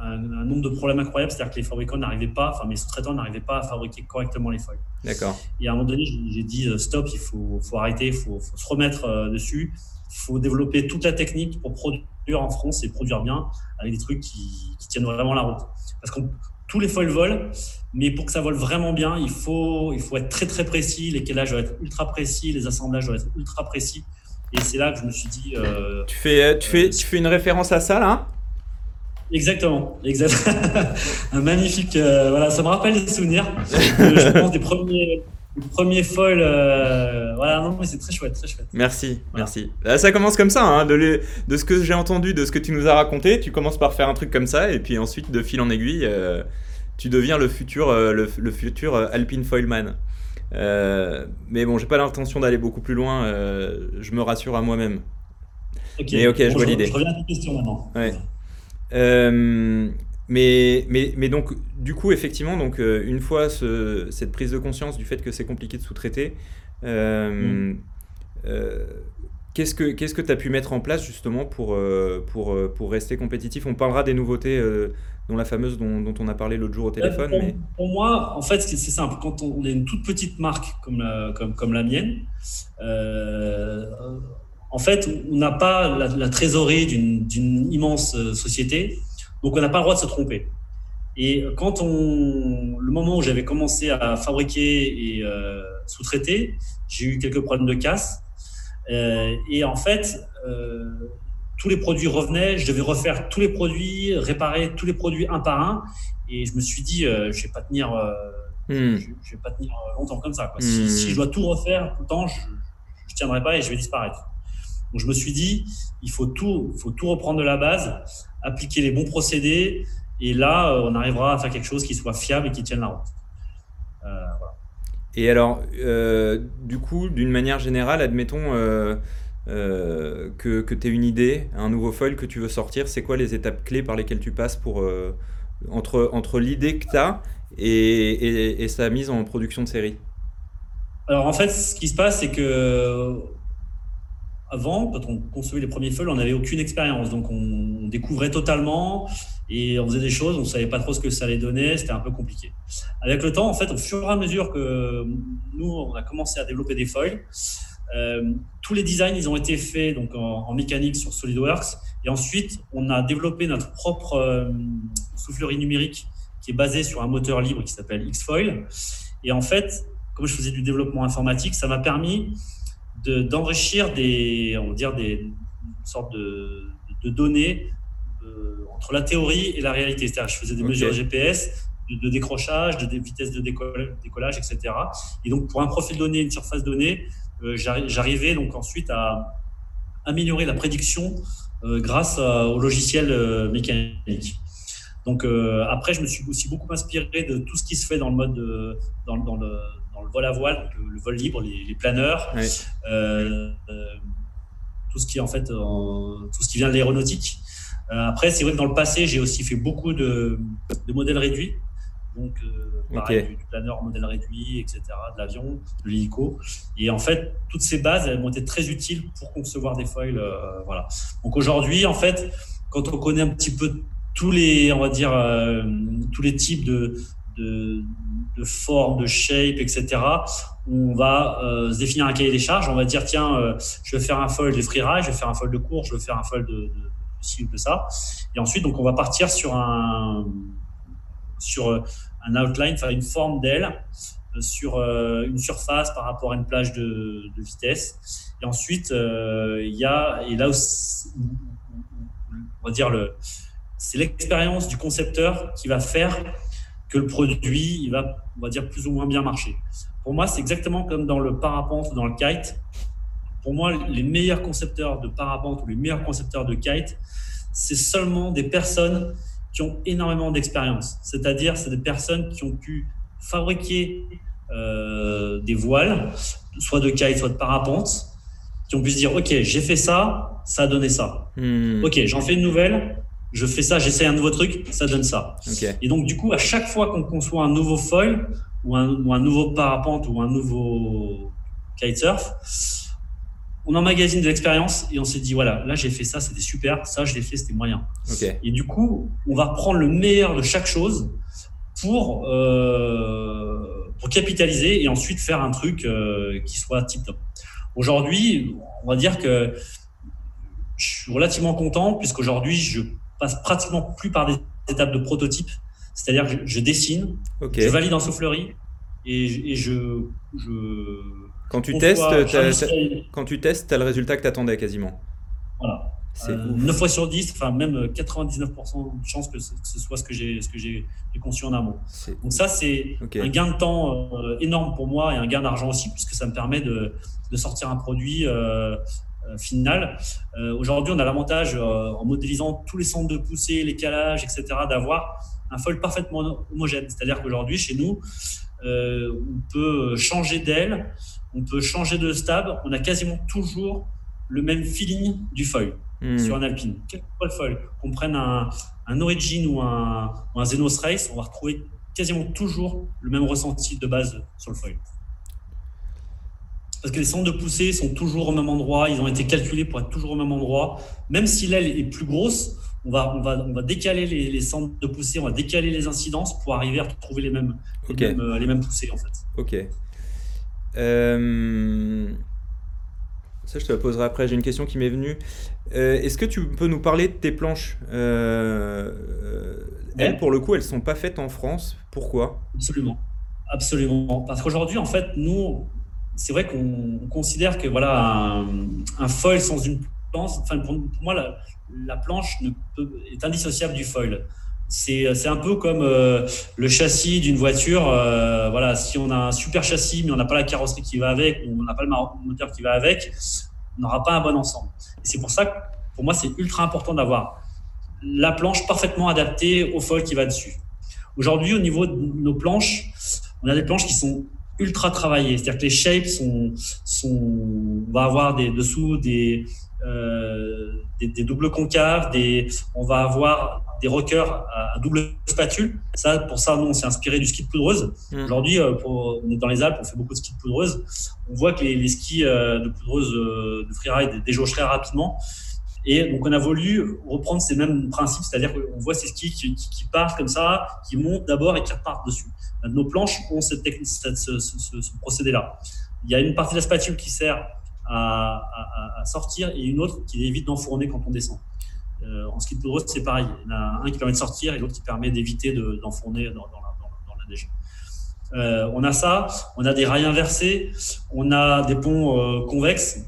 un, un nombre de problèmes incroyables, c'est-à-dire que les fabricants n'arrivaient pas, enfin mes sous-traitants n'arrivaient pas à fabriquer correctement les feuilles. D'accord. Et à un moment donné, j'ai j'ai dit euh, stop, il faut, faut arrêter, il faut, faut se remettre euh, dessus, il faut développer toute la technique pour produire en France et produire bien avec des trucs qui, qui tiennent vraiment la route. Parce que tous les foils volent, mais pour que ça vole vraiment bien, il faut, il faut être très très précis, les calages doivent être ultra précis, les assemblages doivent être ultra précis. Et c'est là que je me suis dit, euh, Tu fais, tu, fais, tu fais une référence à ça là Exactement, exact. un magnifique. euh, voilà, ça me rappelle des souvenirs. euh, je pense des premiers, des premiers foils. euh, voilà, non, mais c'est très chouette, très chouette. Merci, Voilà. merci. Ça commence comme ça, hein, de, les- de ce que j'ai entendu, de ce que tu nous as raconté, tu commences par faire un truc comme ça, et puis ensuite, de fil en aiguille, euh, tu deviens le futur, euh, le, le futur Alpine Foilman. Mais bon, j'ai pas l'intention d'aller beaucoup plus loin, je me rassure à moi-même. Ok, Mais ok, je vois l'idée. Je reviens à ta question maintenant. Ouais. Mais, mais, mais donc, du coup, effectivement, donc, euh, une fois ce- cette prise de conscience du fait que c'est compliqué de sous-traiter, euh, euh, qu'est-ce que qu'est-ce que tu as pu mettre en place justement pour, pour, pour rester compétitif? On parlera des nouveautés, dont la fameuse dont, dont on a parlé l'autre jour au téléphone. pour, mais... pour moi, en fait, c'est simple. Quand on, on est une toute petite marque comme la, comme, comme la mienne, en fait, on n'a pas la, la trésorerie d'une immense société, donc on n'a pas le droit de se tromper. Et quand on, le moment où j'avais commencé à fabriquer et euh, sous-traiter, j'ai eu quelques problèmes de casse. Euh, et en fait, euh, tous les produits revenaient, je devais refaire tous les produits, réparer tous les produits un par un. Et je me suis dit, euh, je vais pas tenir, euh, Hmm. je, je vais pas tenir longtemps comme ça. Quoi. Hmm. Si, si je dois tout refaire tout le temps, je, je tiendrai pas et je vais disparaître. Donc je me suis dit, il faut tout, il faut tout reprendre de la base, appliquer les bons procédés, et là, euh, on arrivera à faire quelque chose qui soit fiable et qui tienne la route. Euh, voilà. Et alors, euh, du coup, d'une manière générale, admettons euh, que, que tu aies une idée, un nouveau foil que tu veux sortir, c'est quoi les étapes clés par lesquelles tu passes pour, entre, entre l'idée que tu as et, et, et sa mise en production de série? Alors en fait, ce qui se passe, c'est que avant, quand on concevait les premiers feuilles, on n'avait aucune expérience, donc on, découvrait totalement et on faisait des choses, on savait pas trop ce que ça allait donner, c'était un peu compliqué. Avec le temps, en fait, au fur et à mesure que nous on a commencé à développer des euh, tous les designs ils ont été faits donc en, en mécanique sur SolidWorks et ensuite on a développé notre propre euh, soufflerie numérique qui est basée sur un moteur libre qui s'appelle Xfoil. Et en fait, comme je faisais du développement informatique, ça m'a permis de- d'enrichir des, on va dire des une sorte de, de données euh, entre la théorie et la réalité. C'est-à-dire, je faisais des mesures GPS, de, de décrochage, de, de vitesse de décollage, décollage, etc. Et donc, pour un profil donné, une surface donnée, euh, j'arri- j'arrivais donc ensuite à, améliorer la prédiction grâce au logiciel mécanique. Donc après, je me suis aussi beaucoup inspiré de tout ce qui se fait dans le mode dans, dans, le, dans, le, vol à voile, le, vol libre, les, planeurs, tout ce qui en fait tout ce qui vient de l'aéronautique. après, c'est vrai que dans le passé, j'ai aussi fait beaucoup de, de modèles réduits donc euh, pareil, du, planeur modèle réduit, etc., de l'avion, de l'hélico. Et en fait, toutes ces bases, elles m'ont été très utiles pour concevoir des foils. Euh, voilà. Donc aujourd'hui, en fait, quand on connaît un petit peu tous les, on va dire, euh, tous les types de, de, formes, de shape, etc., on va se définir un cahier des charges. On va dire, tiens, je vais faire un foil de freeride, je vais faire un foil de course, je vais faire un foil de, de, de ci ou de ça. Et ensuite, donc, on va partir sur un sur euh, un outline, faire une forme d'aile euh, sur euh, une surface par rapport à une plage de, vitesse. Et ensuite, il y a, et là, on va dire, le, c'est l'expérience du concepteur qui va faire que le produit, il va, on va dire, plus ou moins bien marcher. Pour moi, c'est exactement comme dans le parapente ou dans le kite. Pour moi, les meilleurs concepteurs de parapente ou les meilleurs concepteurs de kite, c'est seulement des personnes qui ont énormément d'expérience. C'est-à-dire, c'est des personnes qui ont pu fabriquer euh, des voiles, soit de kite, soit de parapente, qui ont pu se dire, OK, j'ai fait ça, ça a donné ça. Hmm. OK, j'en fais une nouvelle, je fais ça, j'essaie un nouveau truc, ça donne ça. Et donc, du coup, à chaque fois qu'on conçoit un nouveau foil, ou un, ou un nouveau parapente, ou un nouveau kitesurf, on emmagasine de l'expérience et on s'est dit voilà, là j'ai fait ça, c'était super, ça je l'ai fait, c'était moyen. Et du coup, on va reprendre le meilleur de chaque chose pour, euh, pour capitaliser et ensuite faire un truc euh, qui soit tip top. Aujourd'hui, on va dire que je suis relativement content puisqu'aujourd'hui je passe pratiquement plus par des étapes de prototype, c'est-à-dire que je, dessine, je valide en soufflerie et, et je, je quand tu, testes, quand tu testes, tu as le résultat que tu attendais quasiment. Voilà. C'est 9 euh, fois sur 10, enfin même 99% de chance que ce soit ce que j'ai ce que j'ai conçu en amont. Donc ça c'est un gain de temps euh, énorme pour moi et un gain d'argent aussi puisque ça me permet de, de sortir un produit euh, final. Aujourd'hui, on a l'avantage en modélisant tous les centres de poussée, les calages, etc., d'avoir un foil parfaitement homogène. C'est-à-dire qu'aujourd'hui, chez nous, on peut changer d'aile, on peut changer de stab, on a quasiment toujours le même feeling du foil hmm. sur un alpine. Quel que soit le foil, qu'on prenne un, Origin ou un, un Zenos Race, on va retrouver quasiment toujours le même ressenti de base sur le foil. Parce que les centres de poussée sont toujours au même endroit, ils ont été calculés pour être toujours au même endroit. Même si l'aile est plus grosse, on va, on va, on va décaler les, centres de poussée, on va décaler les incidences pour arriver à trouver les mêmes, les, mêmes euh, les mêmes poussées en fait. Ok. Euh, ça, je te la poserai après. J'ai une question qui m'est venue. Euh, est-ce que tu peux nous parler de tes planches? Euh, Elles, pour le coup, elles sont pas faites en France. Pourquoi? Absolument. Absolument. Parce qu'aujourd'hui, en fait, nous, c'est vrai qu'on considère que voilà, un, foil sans une planche, enfin, pour, moi, la, la planche est indissociable du foil c'est un peu comme euh, le châssis d'une voiture. Euh, voilà, si on a un super châssis, mais on n'a pas la carrosserie qui va avec, on n'a pas le moteur qui va avec, on n'aura pas un bon ensemble. C'est pour ça que, pour moi, c'est ultra important d'avoir la planche parfaitement adaptée au foil qui va dessus. Aujourd'hui, au niveau de nos planches, on a des planches qui sont ultra travaillées. C'est-à-dire que les shapes sont, sont, on va avoir des dessous des, euh, des, des, doubles concaves, des, on va avoir des rockers à, double spatule. Ça, pour ça, nous, on s'est inspiré du ski de poudreuse. Mmh. Aujourd'hui, euh, on est dans les Alpes, on fait beaucoup de ski de poudreuse. On voit que les, skis euh, de poudreuse de freeride très rapidement. Et donc, on a voulu reprendre ces mêmes principes, c'est-à-dire qu'on voit ces skis qui, partent comme ça, qui montent d'abord et qui repartent dessus. Nos planches ont cette technique, ce, ce, procédé-là. Il y a une partie de la spatule qui sert à, sortir et une autre qui évite d'enfourner quand on descend. Euh, en ski de poudreuse, c'est pareil. Il y en a un qui permet de sortir et l'autre qui permet d'éviter d'enfourner dans, la, neige. Euh, on a ça, on a des rails inversés, on a des ponts euh, convexes,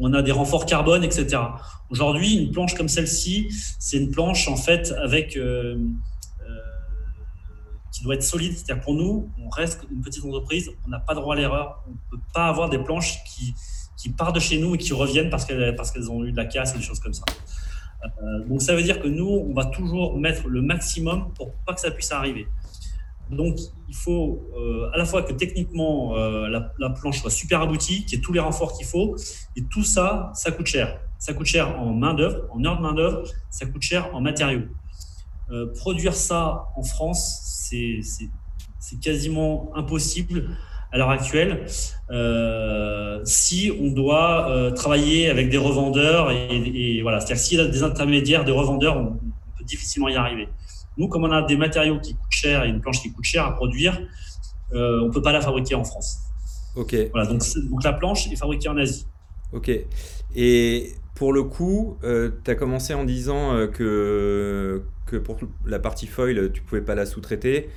on a des renforts carbone, etc. Aujourd'hui, une planche comme celle-ci, c'est une planche en fait avec qui doit être solide. C'est-à-dire pour nous, on reste une petite entreprise, on n'a pas droit à l'erreur, on ne peut pas avoir des planches qui, qui partent de chez nous et qui reviennent parce qu'elles parce qu'elles ont eu de la casse et des choses comme ça. donc ça veut dire que nous, on va toujours mettre le maximum pour pas que ça puisse arriver. Donc, il faut euh, à la fois que techniquement euh, la, planche soit super aboutie, qu'il y ait tous les renforts qu'il faut, et tout ça, ça coûte cher. Ça coûte cher en main d'œuvre, en heure de main d'œuvre, ça coûte cher en matériaux. Euh, produire ça en France, c'est quasiment impossible à l'heure actuelle si on doit travailler avec des revendeurs et, voilà, c'est-à-dire s'il y a des intermédiaires, des revendeurs, on peut difficilement y arriver. Nous, comme on a des matériaux qui coûtent cher et une planche qui coûte cher à produire, euh, on ne peut pas la fabriquer en France. Ok. Voilà, donc, donc la planche est fabriquée en Asie. Ok. Et pour le coup, euh, tu as commencé en disant euh, que, que pour la partie foil, tu pouvais pas la sous-traiter.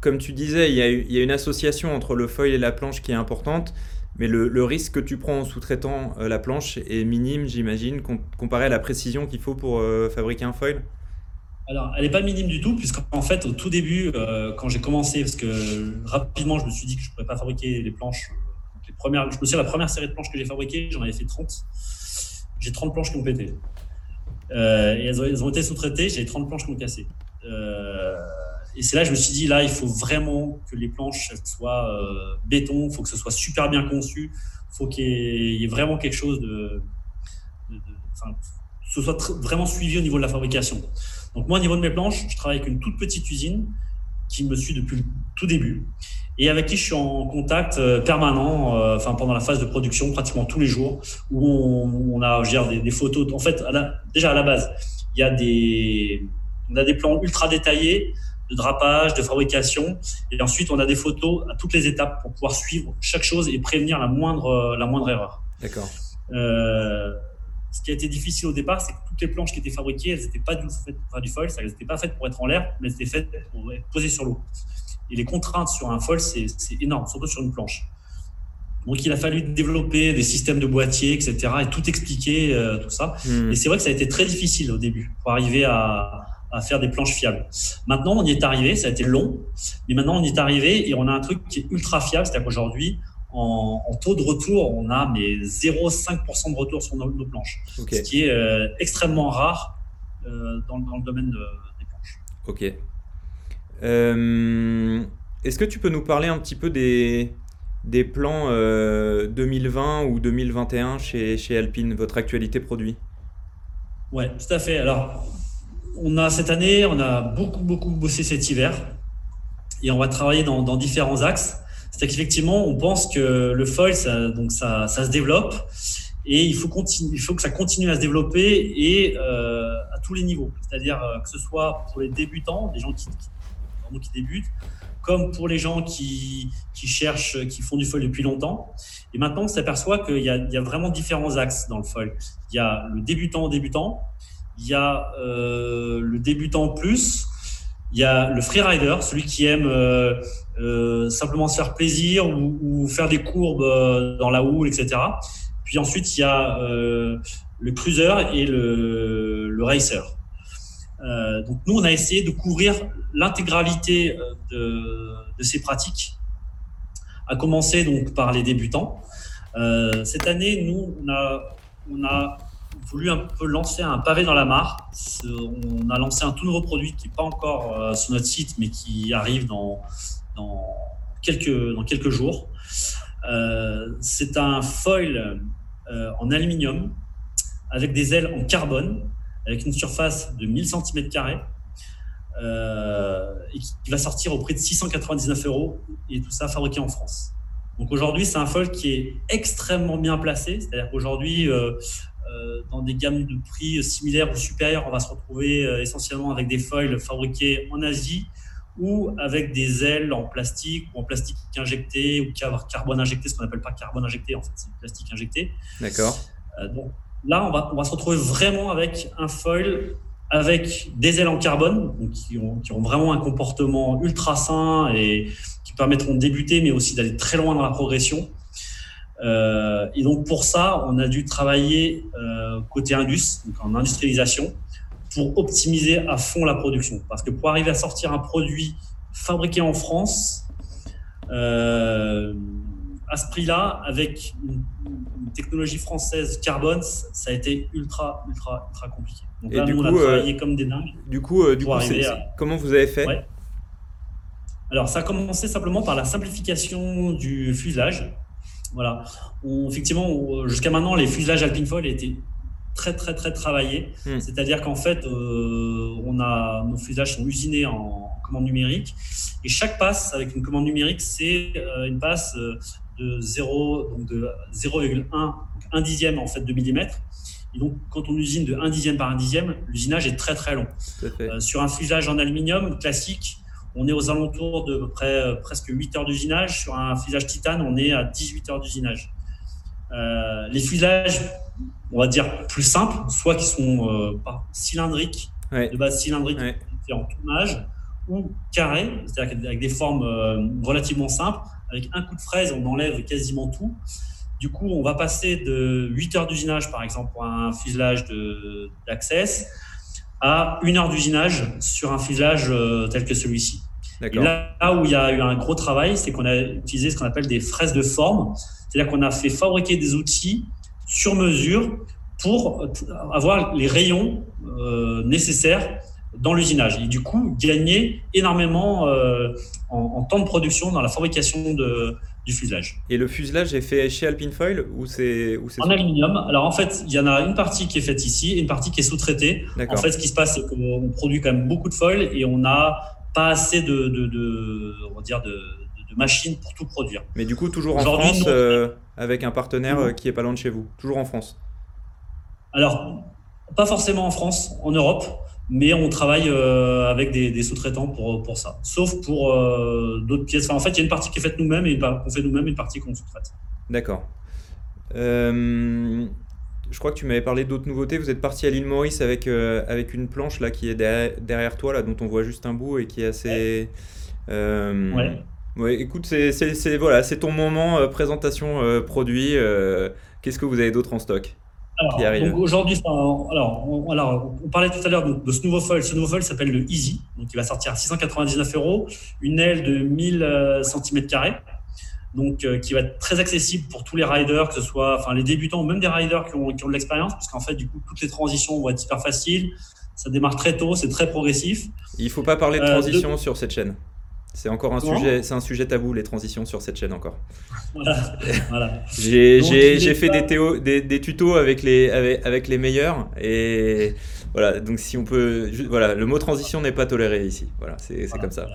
Comme tu disais, il y, a, il y, a, une association entre le foil et la planche qui est importante, mais le, le risque que tu prends en sous-traitant la planche est minime, j'imagine, comparé à la précision qu'il faut pour fabriquer un foil? Alors, elle n'est pas minime du tout, puisqu'en fait, au tout début, euh, quand j'ai commencé, parce que rapidement, je me suis dit que je ne pourrais pas fabriquer les planches. les premières, je me souviens, la première série de planches que j'ai fabriquées, j'en avais fait 30. J'ai 30 planches qui ont pété. Euh, et elles ont, été sous-traitées, j'ai 30 planches qui ont cassé. Euh, et c'est là que je me suis dit, là, il faut vraiment que les planches soient béton, il faut que ce soit super bien conçu, faut qu'il y, ait vraiment quelque chose de. de, de ce soit vraiment suivi au niveau de la fabrication. Donc moi, au niveau de mes planches, je travaille avec une toute petite usine qui me suit depuis le tout début et avec qui je suis en contact euh, permanent, euh, enfin pendant la phase de production, pratiquement tous les jours, où on, a gère des, des, photos. En fait, déjà à la base, il y a des, on a des plans ultra détaillés de drapage, de fabrication, et ensuite on a des photos à toutes les étapes pour pouvoir suivre chaque chose et prévenir la moindre, la moindre erreur. D'accord. Euh, ce qui a été difficile au départ, c'est que toutes les planches qui étaient fabriquées, elles n'étaient pas du, faites pour faire du foil, elles n'étaient pas faites pour être en l'air, mais elles étaient faites pour être posées sur l'eau. Et les contraintes sur un foil, c'est énorme, surtout sur une planche. Donc il a fallu développer des systèmes de boîtiers, etc., et tout expliquer, euh, tout ça. Hmm. Et c'est vrai que ça a été très difficile au début pour arriver à, à faire des planches fiables. Maintenant, on y est arrivé, ça a été long, mais maintenant on y est arrivé et on a un truc qui est ultra fiable, c'est-à-dire qu'aujourd'hui, en, taux de retour, on a mais 0,5% de retour sur nos, planches, ce qui est euh, extrêmement rare euh, dans, le domaine des planches. Ok. Euh, est-ce que tu peux nous parler un petit peu des, des plans 2020 ou 2021 chez, chez Alpine, votre actualité produit? Ouais, tout à fait. Alors, on a cette année, on a beaucoup, beaucoup bossé cet hiver et on va travailler dans, dans différents axes c'est qu'effectivement, on pense que le foil, ça, donc ça, ça se développe et il faut, il faut que ça continue à se développer et euh, à tous les niveaux. C'est-à-dire euh, que ce soit pour les débutants, des gens qui, qui, qui débutent, comme pour les gens qui, qui, cherchent, qui font du foil depuis longtemps. Et maintenant, on s'aperçoit qu'il y, y, a vraiment différents axes dans le foil. Il y a le débutant débutant, il y a euh, le débutant plus, il y a le freerider, celui qui aime euh, euh, simplement se faire plaisir ou, faire des courbes euh, dans la houle, etc. Puis ensuite, il y a le cruiser et le, le racer. donc nous, on a essayé de couvrir l'intégralité de, de, ces pratiques, à commencer donc par les débutants. cette année, nous, on a, on a voulu un peu lancer un pavé dans la mare. On a lancé un tout nouveau produit qui n'est pas encore euh, sur notre site, mais qui arrive dans, dans, quelques, dans quelques jours. Euh, c'est un foil euh, en aluminium avec des ailes en carbone, avec une surface de 1000 cm qui va sortir au prix de 699 euros et tout ça fabriqué en France. Donc aujourd'hui, c'est un foil qui est extrêmement bien placé, c'est-à-dire qu'aujourd'hui, dans des gammes de prix similaires ou supérieures, on va se retrouver euh, essentiellement avec des foils fabriqués en Asie ou avec des ailes en plastique ou en plastique injecté ou carbone injecté, ce qu'on n'appelle pas carbone injecté, en fait, c'est plastique injecté. D'accord. Euh, donc là, on va, on va se retrouver vraiment avec un foil avec des ailes en carbone, donc qui, ont, qui, ont, vraiment un comportement ultra sain et qui permettront de débuter, mais aussi d'aller très loin dans la progression. Euh, et donc pour ça, on a dû travailler euh, côté indus, donc en industrialisation, pour optimiser à fond la production. Parce que pour arriver à sortir un produit fabriqué en France, euh, à ce prix-là, avec technologie française carbone, ça a été ultra, ultra, ultra compliqué. Donc Et là, du nous, coup, on a travaillé comme des dingues. Du coup, du coup comment vous avez fait? Alors, ça a commencé simplement par la simplification du fuselage. Voilà. effectivement, jusqu'à maintenant, les fuselages Alpine étaient très très très travaillés. Hmm. C'est-à-dire qu'en fait, euh, on a nos fuselages sont usinés en commande numérique et chaque passe avec une commande numérique, c'est euh, une passe euh, de 0 donc de 0,1 1 dixième en fait de millimètre. Et donc, quand on usine de 1 dixième par 1 dixième, l'usinage est très très long. sur un fuselage en aluminium classique, on est aux alentours de près, presque 8 heures d'usinage. Sur un fuselage titane, on est à 18 heures d'usinage. Euh, les fuselages, on va dire plus simples, soit qui sont euh, pas cylindriques, de base cylindrique en tournage, ou carrés, c'est-à-dire avec des formes euh, relativement simples. Avec un coup de fraise, on enlève quasiment tout. Du coup, on va passer de 8 heures d'usinage, par exemple, pour un fuselage d'Access, à une heure d'usinage sur un fuselage tel que celui-ci. Là, là, où il y a eu un gros travail, c'est qu'on a utilisé ce qu'on appelle des fraises de forme. C'est-à-dire qu'on a fait fabriquer des outils sur mesure pour avoir les rayons euh, nécessaires dans l'usinage et du coup gagner énormément euh, en, temps de production dans la fabrication de, du fuselage. Et le fuselage est fait chez Alpine Foil ou c'est en aluminium Alors en fait, il y en a une partie qui est faite ici et une partie qui est sous-traitée. En fait, ce qui se passe, c'est qu'on produit quand même beaucoup de foil et on n'a pas assez de, de, de, on va dire de machines pour tout produire. Mais du coup, toujours en France, euh, avec un partenaire euh, qui est pas loin de chez vous, toujours en France. Alors, pas forcément en France, en Europe, mais on travaille euh, avec des, sous-traitants pour, pour ça. Sauf pour d'autres pièces. en fait, il y a une partie qui est faite nous-mêmes et qu'on fait nous-mêmes et une partie qu'on sous-traite. D'accord. Je crois que tu m'avais parlé d'autres nouveautés. Vous êtes parti à l'île Maurice avec, avec une planche là qui est derrière, toi, là, dont on voit juste un bout et qui est assez. ouais. Oui, écoute, c'est voilà, c'est ton moment euh, présentation euh, produit. Euh, qu'est-ce que vous avez d'autre en stock alors, aujourd'hui, alors, on, alors, on parlait tout à l'heure de, ce nouveau foil. Ce nouveau foil s'appelle le Easy, donc il va sortir à 699 euros, une aile de 1000 cm donc qui va être très accessible pour tous les riders, que ce soit, enfin les débutants ou même des riders qui ont, qui ont de l'expérience, parce qu'en fait, du coup, toutes les transitions vont être hyper faciles. Ça démarre très tôt, c'est très progressif. Il faut pas parler de transition sur cette chaîne. C'est encore un sujet, c'est un sujet tabou les transitions sur cette chaîne encore. Voilà. j'ai fait des, théo, des, tutos avec les avec, les meilleurs et voilà donc si on peut voilà le mot transition n'est pas toléré ici voilà c'est comme ça.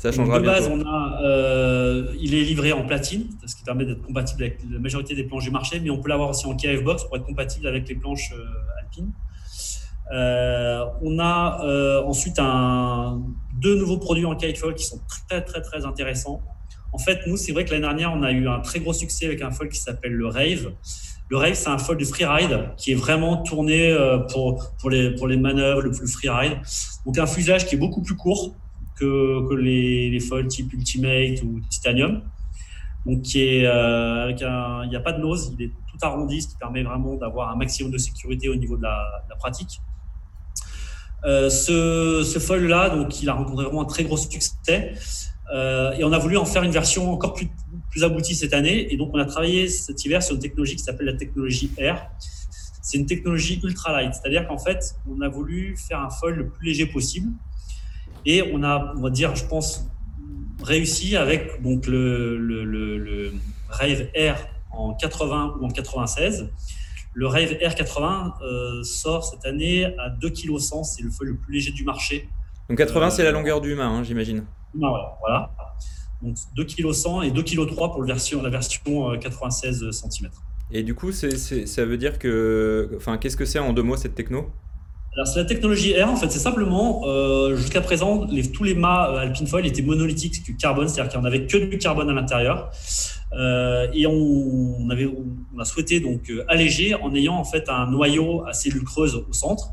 Ça changera de base, on a, euh, il est livré en platine, ce qui permet d'être compatible avec la majorité des planches du marché, mais on peut l'avoir aussi en KF Box pour être compatible avec les planches euh, alpines. Euh, on a euh, ensuite un, deux nouveaux produits en kitefoil qui sont très très très intéressants. En fait, nous, c'est vrai que l'année dernière, on a eu un très gros succès avec un foil qui s'appelle le Rave. Le Rave, c'est un foil de freeride qui est vraiment tourné pour, pour, les, pour les manœuvres, le, freeride. Donc, un fuselage qui est beaucoup plus court que, les, les foils type Ultimate ou Titanium. Donc, un, il n'y a pas de nose, il est tout arrondi, ce qui permet vraiment d'avoir un maximum de sécurité au niveau de la, pratique. Euh, ce, ce foil-là, il a rencontré vraiment un très gros succès. Euh, et on a voulu en faire une version encore plus, plus aboutie cette année. Et donc, on a travaillé cet hiver sur une technologie qui s'appelle la technologie Air. C'est une technologie ultra light, c'est-à-dire qu'en fait, on a voulu faire un foil le plus léger possible. Et on a, on va dire, je pense, réussi avec donc le, le, le, le Rave Air en 80 ou en 96. Le Rave R80 euh, sort cette année à 2,1 kg, c'est le feu le plus léger du marché. Donc 80, c'est la longueur du main, hein, j'imagine. Voilà, voilà. Donc 2,1 kg et 2,3 kg pour la version, la version 96 euh, cm. Et du coup, ça veut dire que. Enfin, qu'est-ce que c'est en deux mots cette techno? Alors, c'est la technologie R, en fait, c'est simplement, euh, jusqu'à présent, les, tous les mâts Alpine Foil étaient monolithiques du carbone, c'est-à-dire qu'il n'y en avait que du carbone à l'intérieur. Euh, et on, avait, on a souhaité donc euh, alléger en ayant en fait un noyau à cellules creuses au centre.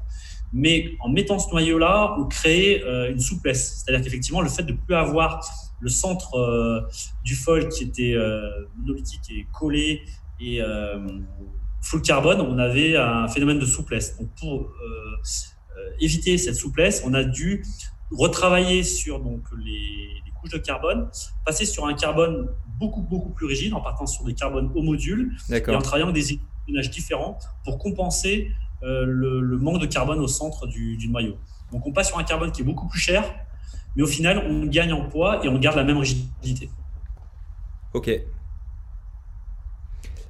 Mais en mettant ce noyau-là, on crée euh, une souplesse. C'est-à-dire qu'effectivement, le fait de ne plus avoir le centre du foil qui était monolithique et collé et full carbone, on avait un phénomène de souplesse. Donc pour éviter cette souplesse, on a dû retravailler sur donc les, les couches de carbone, passer sur un carbone beaucoup, beaucoup plus rigide en partant sur des carbones au module et en travaillant avec des équilibrages différents pour compenser euh, le, manque de carbone au centre du, noyau. Donc on passe sur un carbone qui est beaucoup plus cher, mais au final, on gagne en poids et on garde la même rigidité. Ok.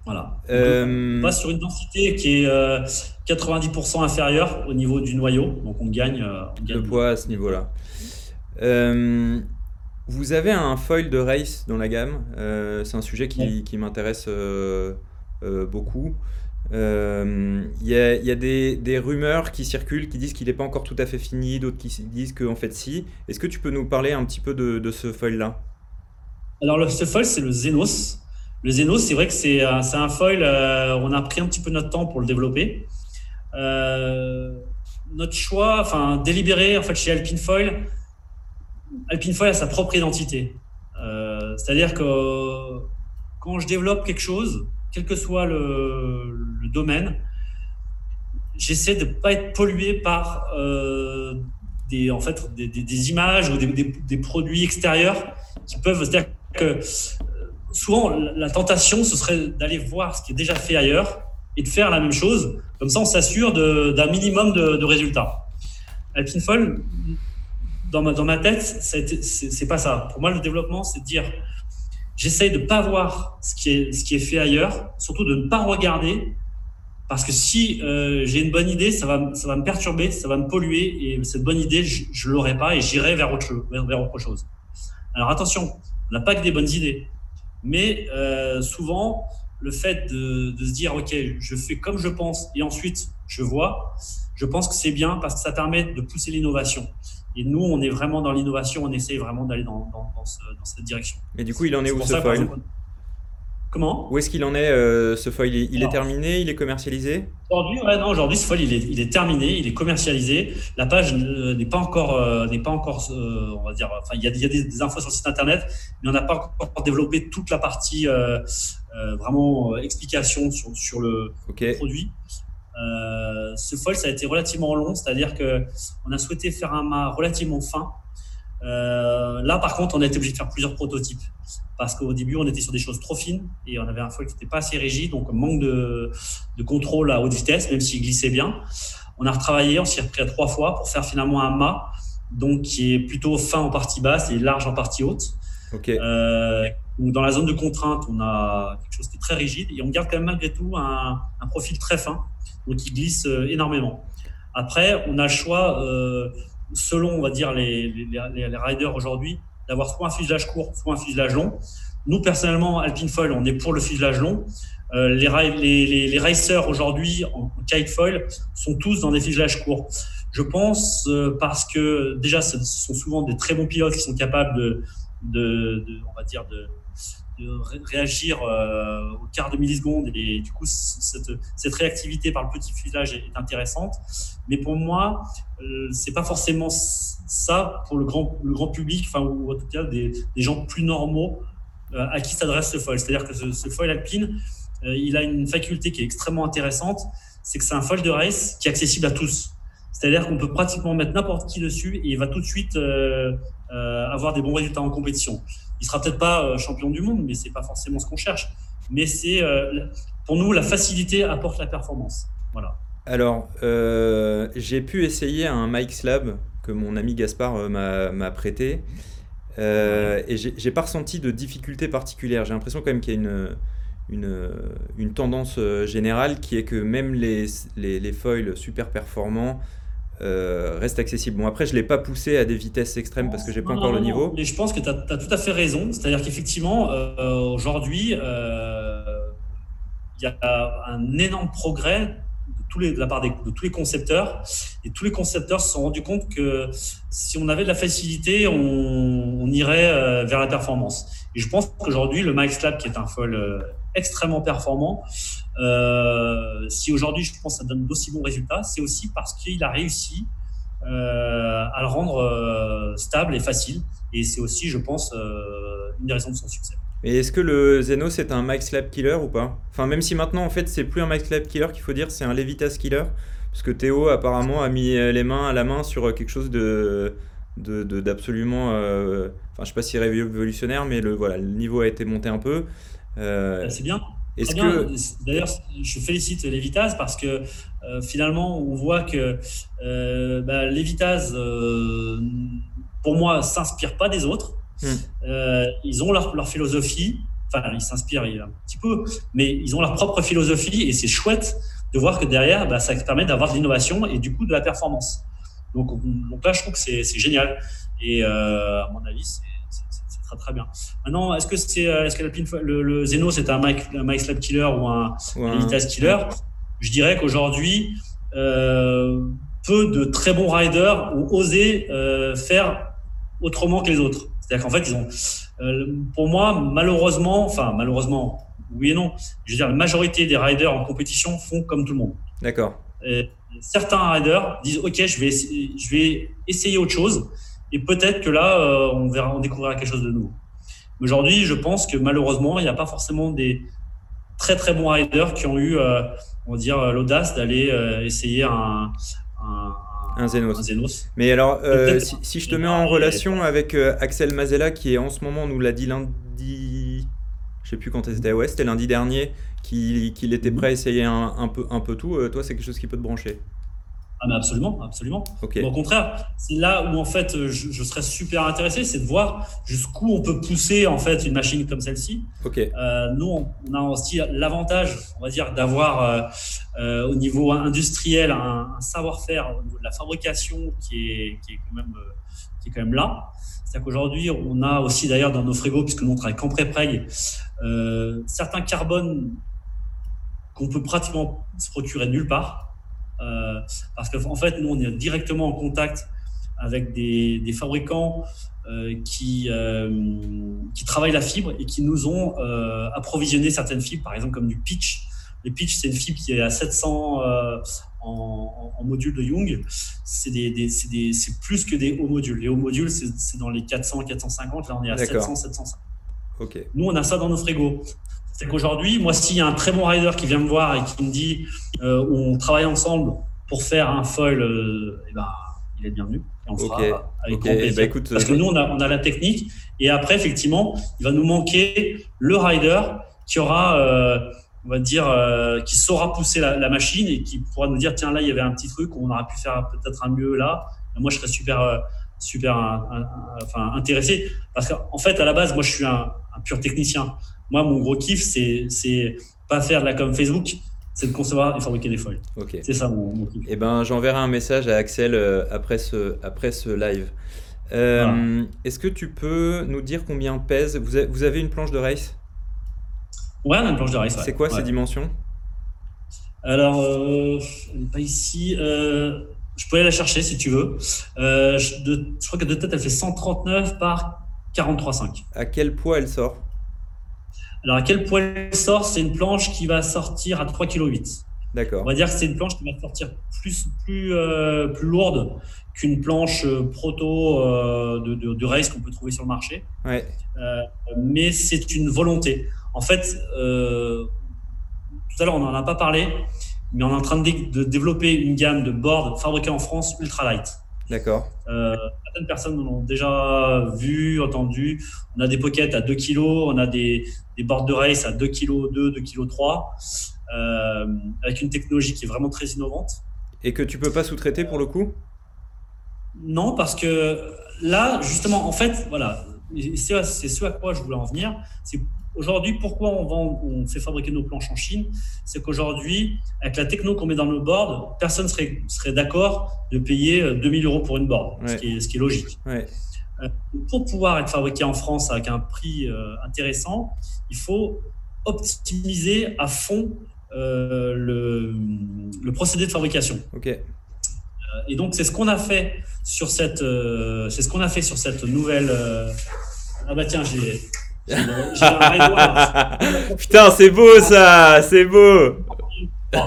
Voilà. Euh, on passe sur une densité qui est 90% euh, inférieure au niveau du noyau, donc on gagne, on gagne le poids à ce niveau-là. Vous avez un foil de race dans la gamme. Euh, c'est un sujet qui, m'intéresse euh, euh, beaucoup. Il y a, des, rumeurs qui circulent qui disent qu'il n'est pas encore tout à fait fini, d'autres qui disent qu'en fait si. Est-ce que tu peux nous parler un petit peu de, ce foil-là? Alors ce foil, c'est le Zenos. Le Zenos, c'est vrai que c'est un foil, on a pris un petit peu notre temps pour le développer. notre choix, enfin délibéré en fait chez Alpine Foil, Alpine Foil a sa propre identité. Euh, c'est-à-dire que quand je développe quelque chose, quel que soit le, domaine, j'essaie de ne pas être pollué par euh, des, en fait, des, images ou des, produits extérieurs qui peuvent. C'est-à-dire que euh, souvent, la tentation, ce serait d'aller voir ce qui est déjà fait ailleurs et de faire la même chose. Comme ça, on s'assure d'un minimum de, de résultats. Alpine Foil dans ma, dans ma tête, c'est pas ça. Pour moi, le développement, c'est de dire j'essaye de pas voir ce qui, est, ce qui est fait ailleurs, surtout de ne pas regarder, parce que si euh, j'ai une bonne idée, ça va, ça va me perturber, ça va me polluer, et cette bonne idée, je ne l'aurai pas et j'irai vers autre, vers, vers, autre chose. Alors attention, on n'a pas que des bonnes idées, mais euh, souvent, le fait de, de se dire, OK, je fais comme je pense, et ensuite je vois, je pense que c'est bien parce que ça permet de pousser l'innovation. Et nous, on est vraiment dans l'innovation, on essaye vraiment d'aller dans, cette direction. Mais du coup, il en est, où ce foil Comment? Où est-ce qu'il en est euh, ce foil? Il, est terminé Il est commercialisé? Aujourd'hui, ouais, non, aujourd'hui, ce foil, il est, il est, terminé, il est commercialisé. La page n'est pas encore, euh, n'est pas encore, euh, on va dire, enfin, il y a, il y a des, infos sur le site internet, mais on n'a pas encore développé toute la partie vraiment explication sur, sur le produit. Euh, ce foil, ça a été relativement long, c'est-à-dire que on a souhaité faire un mât relativement fin. Euh, là, par contre, on a été obligé de faire plusieurs prototypes parce qu'au début, on était sur des choses trop fines et on avait un foil qui n'était pas assez rigide, donc manque de, de, contrôle à haute vitesse, même s'il glissait bien. On a retravaillé, on s'y est repris à trois fois pour faire finalement un mât donc qui est plutôt fin en partie basse et large en partie haute. Okay. Euh, dans la zone de contrainte, on a quelque chose qui est très rigide et on garde quand même malgré tout un, un profil très fin donc il glisse euh, énormément. Après, on a le choix, euh, selon, on va dire, les, les, riders aujourd'hui, d'avoir soit un fuselage court, soit un fuselage long. Nous, personnellement, Alpine Foil, on est pour le fuselage long. Euh, les, les, les, racers aujourd'hui en kite foil sont tous dans des fuselages courts. Je pense parce que déjà, ce sont souvent des très bons pilotes qui sont capables de, de, de on va dire, de, de réagir euh, au quart de milliseconde. Et du coup cette, cette réactivité par le petit fuselage est, intéressante. Mais pour moi euh, c'est pas forcément ça pour le grand le grand public enfin ou en tout cas des, des gens plus normaux euh, à qui s'adresse ce foil. C'est-à-dire que ce, ce foil alpine il a une faculté qui est extrêmement intéressante. C'est que c'est un foil de race qui est accessible à tous. C'est-à-dire qu'on peut pratiquement mettre n'importe qui dessus et il va tout de suite avoir des bons résultats en compétition il sera peut-être pas euh, champion du monde, mais c'est pas forcément ce qu'on cherche. Mais c'est euh, pour nous la facilité apporte la performance. Voilà. Alors, euh, j'ai pu essayer un Mike Slab que mon ami Gaspard m'a prêté. Euh, et j'ai pas ressenti de difficulté particulière. J'ai l'impression quand même qu'il y a une, une, une, tendance générale qui est que même les, les, les foils super performants euh, reste accessible. Bon, après, je ne l'ai pas poussé à des vitesses extrêmes parce que j'ai pas encore le niveau. Mais je pense que tu as, tout à fait raison. C'est-à-dire qu'effectivement, euh, aujourd'hui, euh, il y a un énorme progrès de, tous les, de la part de tous les concepteurs. Et tous les concepteurs se sont rendus compte que si on avait de la facilité, on, irait vers la performance. Et je pense qu'aujourd'hui, le Max Lab, qui est un foil extrêmement performant, euh, si aujourd'hui, je pense, ça donne d'aussi bons résultats, c'est aussi parce qu'il a réussi euh, à le rendre euh, stable et facile. Et c'est aussi, je pense, une des raisons de son succès. Et est-ce que le Zeno c'est un max lab killer ou pas? Enfin, même si maintenant en fait c'est plus un max lab killer qu'il faut dire, c'est un Levitas killer, parce que Théo apparemment a mis les mains à la main sur quelque chose de d'absolument. Enfin, je sais pas si révolutionnaire, mais le, voilà, le niveau a été monté un peu. Bah, c'est bien. Est-ce que... D'ailleurs, je félicite Lévitas parce que finalement, on voit que euh, bah, Lévitas, pour moi, s'inspire pas des autres. Hmm. ils ont leur, leur philosophie. Enfin, ils s'inspirent un petit peu, mais ils ont leur propre philosophie et c'est chouette de voir que derrière, bah, ça permet d'avoir de l'innovation et du coup de la performance. Donc, donc là, je trouve que c'est génial. Et euh, à mon avis, c'est très très bien. Maintenant, est-ce que c'est est-ce que le, le, Zeno c'est un Mike, Slab Killer ou un, Killer? Je dirais qu'aujourd'hui, euh, peu de très bons riders ont osé euh, faire autrement que les autres. C'est-à-dire qu'en fait, ils ont, euh, pour moi, malheureusement, enfin malheureusement, oui et non. Je veux dire, la majorité des riders en compétition font comme tout le monde. D'accord. Certains riders disent OK, je vais, je vais essayer autre chose et peut-être que là, euh, on verra, on découvrira quelque chose de nouveau. Aujourd'hui, je pense que malheureusement, il n'y a pas forcément des très très bons riders qui ont eu, euh, on va dire, l'audace d'aller essayer un, un, un Zenos. Mais alors, euh, si, je te mets en relation avec euh, Axel Mazella, qui est en ce moment, nous l'a dit lundi, je sais plus quand c'était, ouais, c'était lundi dernier, qu'il était prêt à essayer un, peu, un peu tout, euh, toi, c'est quelque chose qui peut te brancher? Ah mais absolument, absolument. au contraire, c'est là où en fait je, serais super intéressé, c'est de voir jusqu'où on peut pousser en fait une machine comme celle-ci. Euh, nous, on a aussi l'avantage, on va dire, d'avoir euh, euh, au niveau industriel un, savoir-faire au niveau de la fabrication qui est, qui est quand même qui est quand même là. C'est-à-dire qu'aujourd'hui, on a aussi d'ailleurs dans nos frigos, puisque nous on travaille qu'en pré certains carbones qu'on peut pratiquement se procurer nulle part. Euh, parce qu'en en fait, nous, on est directement en contact avec des, des fabricants euh, qui, euh, qui travaillent la fibre et qui nous ont approvisionné certaines fibres, par exemple comme du pitch. Le pitch, c'est une fibre qui est à 700 en, en, module de Young. C'est des, des, plus que des hauts modules. Les hauts modules, c'est dans les 400, 450. Là, on est à 700, 750. Okay. Nous, on a ça dans nos frigos. C'est qu'aujourd'hui, moi, s'il y a un très bon rider qui vient me voir et qui me dit euh, on travaille ensemble pour faire un foil, euh, eh ben, il est bienvenu. Et on le fera avec grand plaisir. Bah, écoute, Parce que nous, on a, on a, la technique. Et après, effectivement, il va nous manquer le rider qui aura, euh, on va dire, euh, qui saura pousser la, la, machine et qui pourra nous dire tiens, là, il y avait un petit truc, on aurait pu faire peut-être un mieux là. moi, je serais super, euh, super enfin, intéressé. Parce qu'en fait, à la base, moi, je suis un, un pur technicien. Moi, mon gros kiff, c'est pas faire de la com Facebook, c'est de concevoir et fabriquer des feuilles. C'est ça mon, kiff. Eh ben, j'enverrai un message à Axel euh, après, ce, après ce live. Euh, est-ce que tu peux nous dire combien pèse? Vous avez, vous avez une planche de race Ouais, on a une planche de race. C'est quoi ces dimensions? Alors, euh, elle n'est pas ici. Je pourrais la chercher si tu veux. je, je, crois que de tête, elle fait 139 par 43,5. À quel poids elle sort? Alors, à quel point elle sort C'est une planche qui va sortir à 3,8 kg. D'accord. On va dire que c'est une planche qui va sortir plus, plus, euh, plus lourde qu'une planche euh, proto euh, de, de, race qu'on peut trouver sur le marché. Ouais. mais c'est une volonté. En fait, tout à l'heure, on n'en a pas parlé, mais on est en train de, de développer une gamme de boards fabriqués en France ultra light. D'accord. Euh, certaines personnes l'ont déjà vu, entendu. On a des pockets à 2 kg, on a des, des boards de race à 2 kg 2, 2 kg 3, avec une technologie qui est vraiment très innovante. Et que tu peux pas sous-traiter pour le coup? Non, parce que là, justement, en fait, voilà, c'est ce à quoi je voulais en venir. C'est Aujourd'hui, pourquoi on, vend, on fait fabriquer nos planches en Chine? C'est qu'aujourd'hui, avec la techno qu'on met dans nos boards, personne serait, serait d'accord de payer 2000 euh, euros pour une board, ce, qui est, ce, qui est, logique. Euh, pour pouvoir être fabriqué en France avec un prix euh, intéressant, il faut optimiser à fond le, le, procédé de fabrication. Et donc c'est ce qu'on a fait sur cette, c'est ce qu'on a fait sur cette nouvelle. ah bah tiens, j'ai Putain, c'est beau ça, c'est beau. tu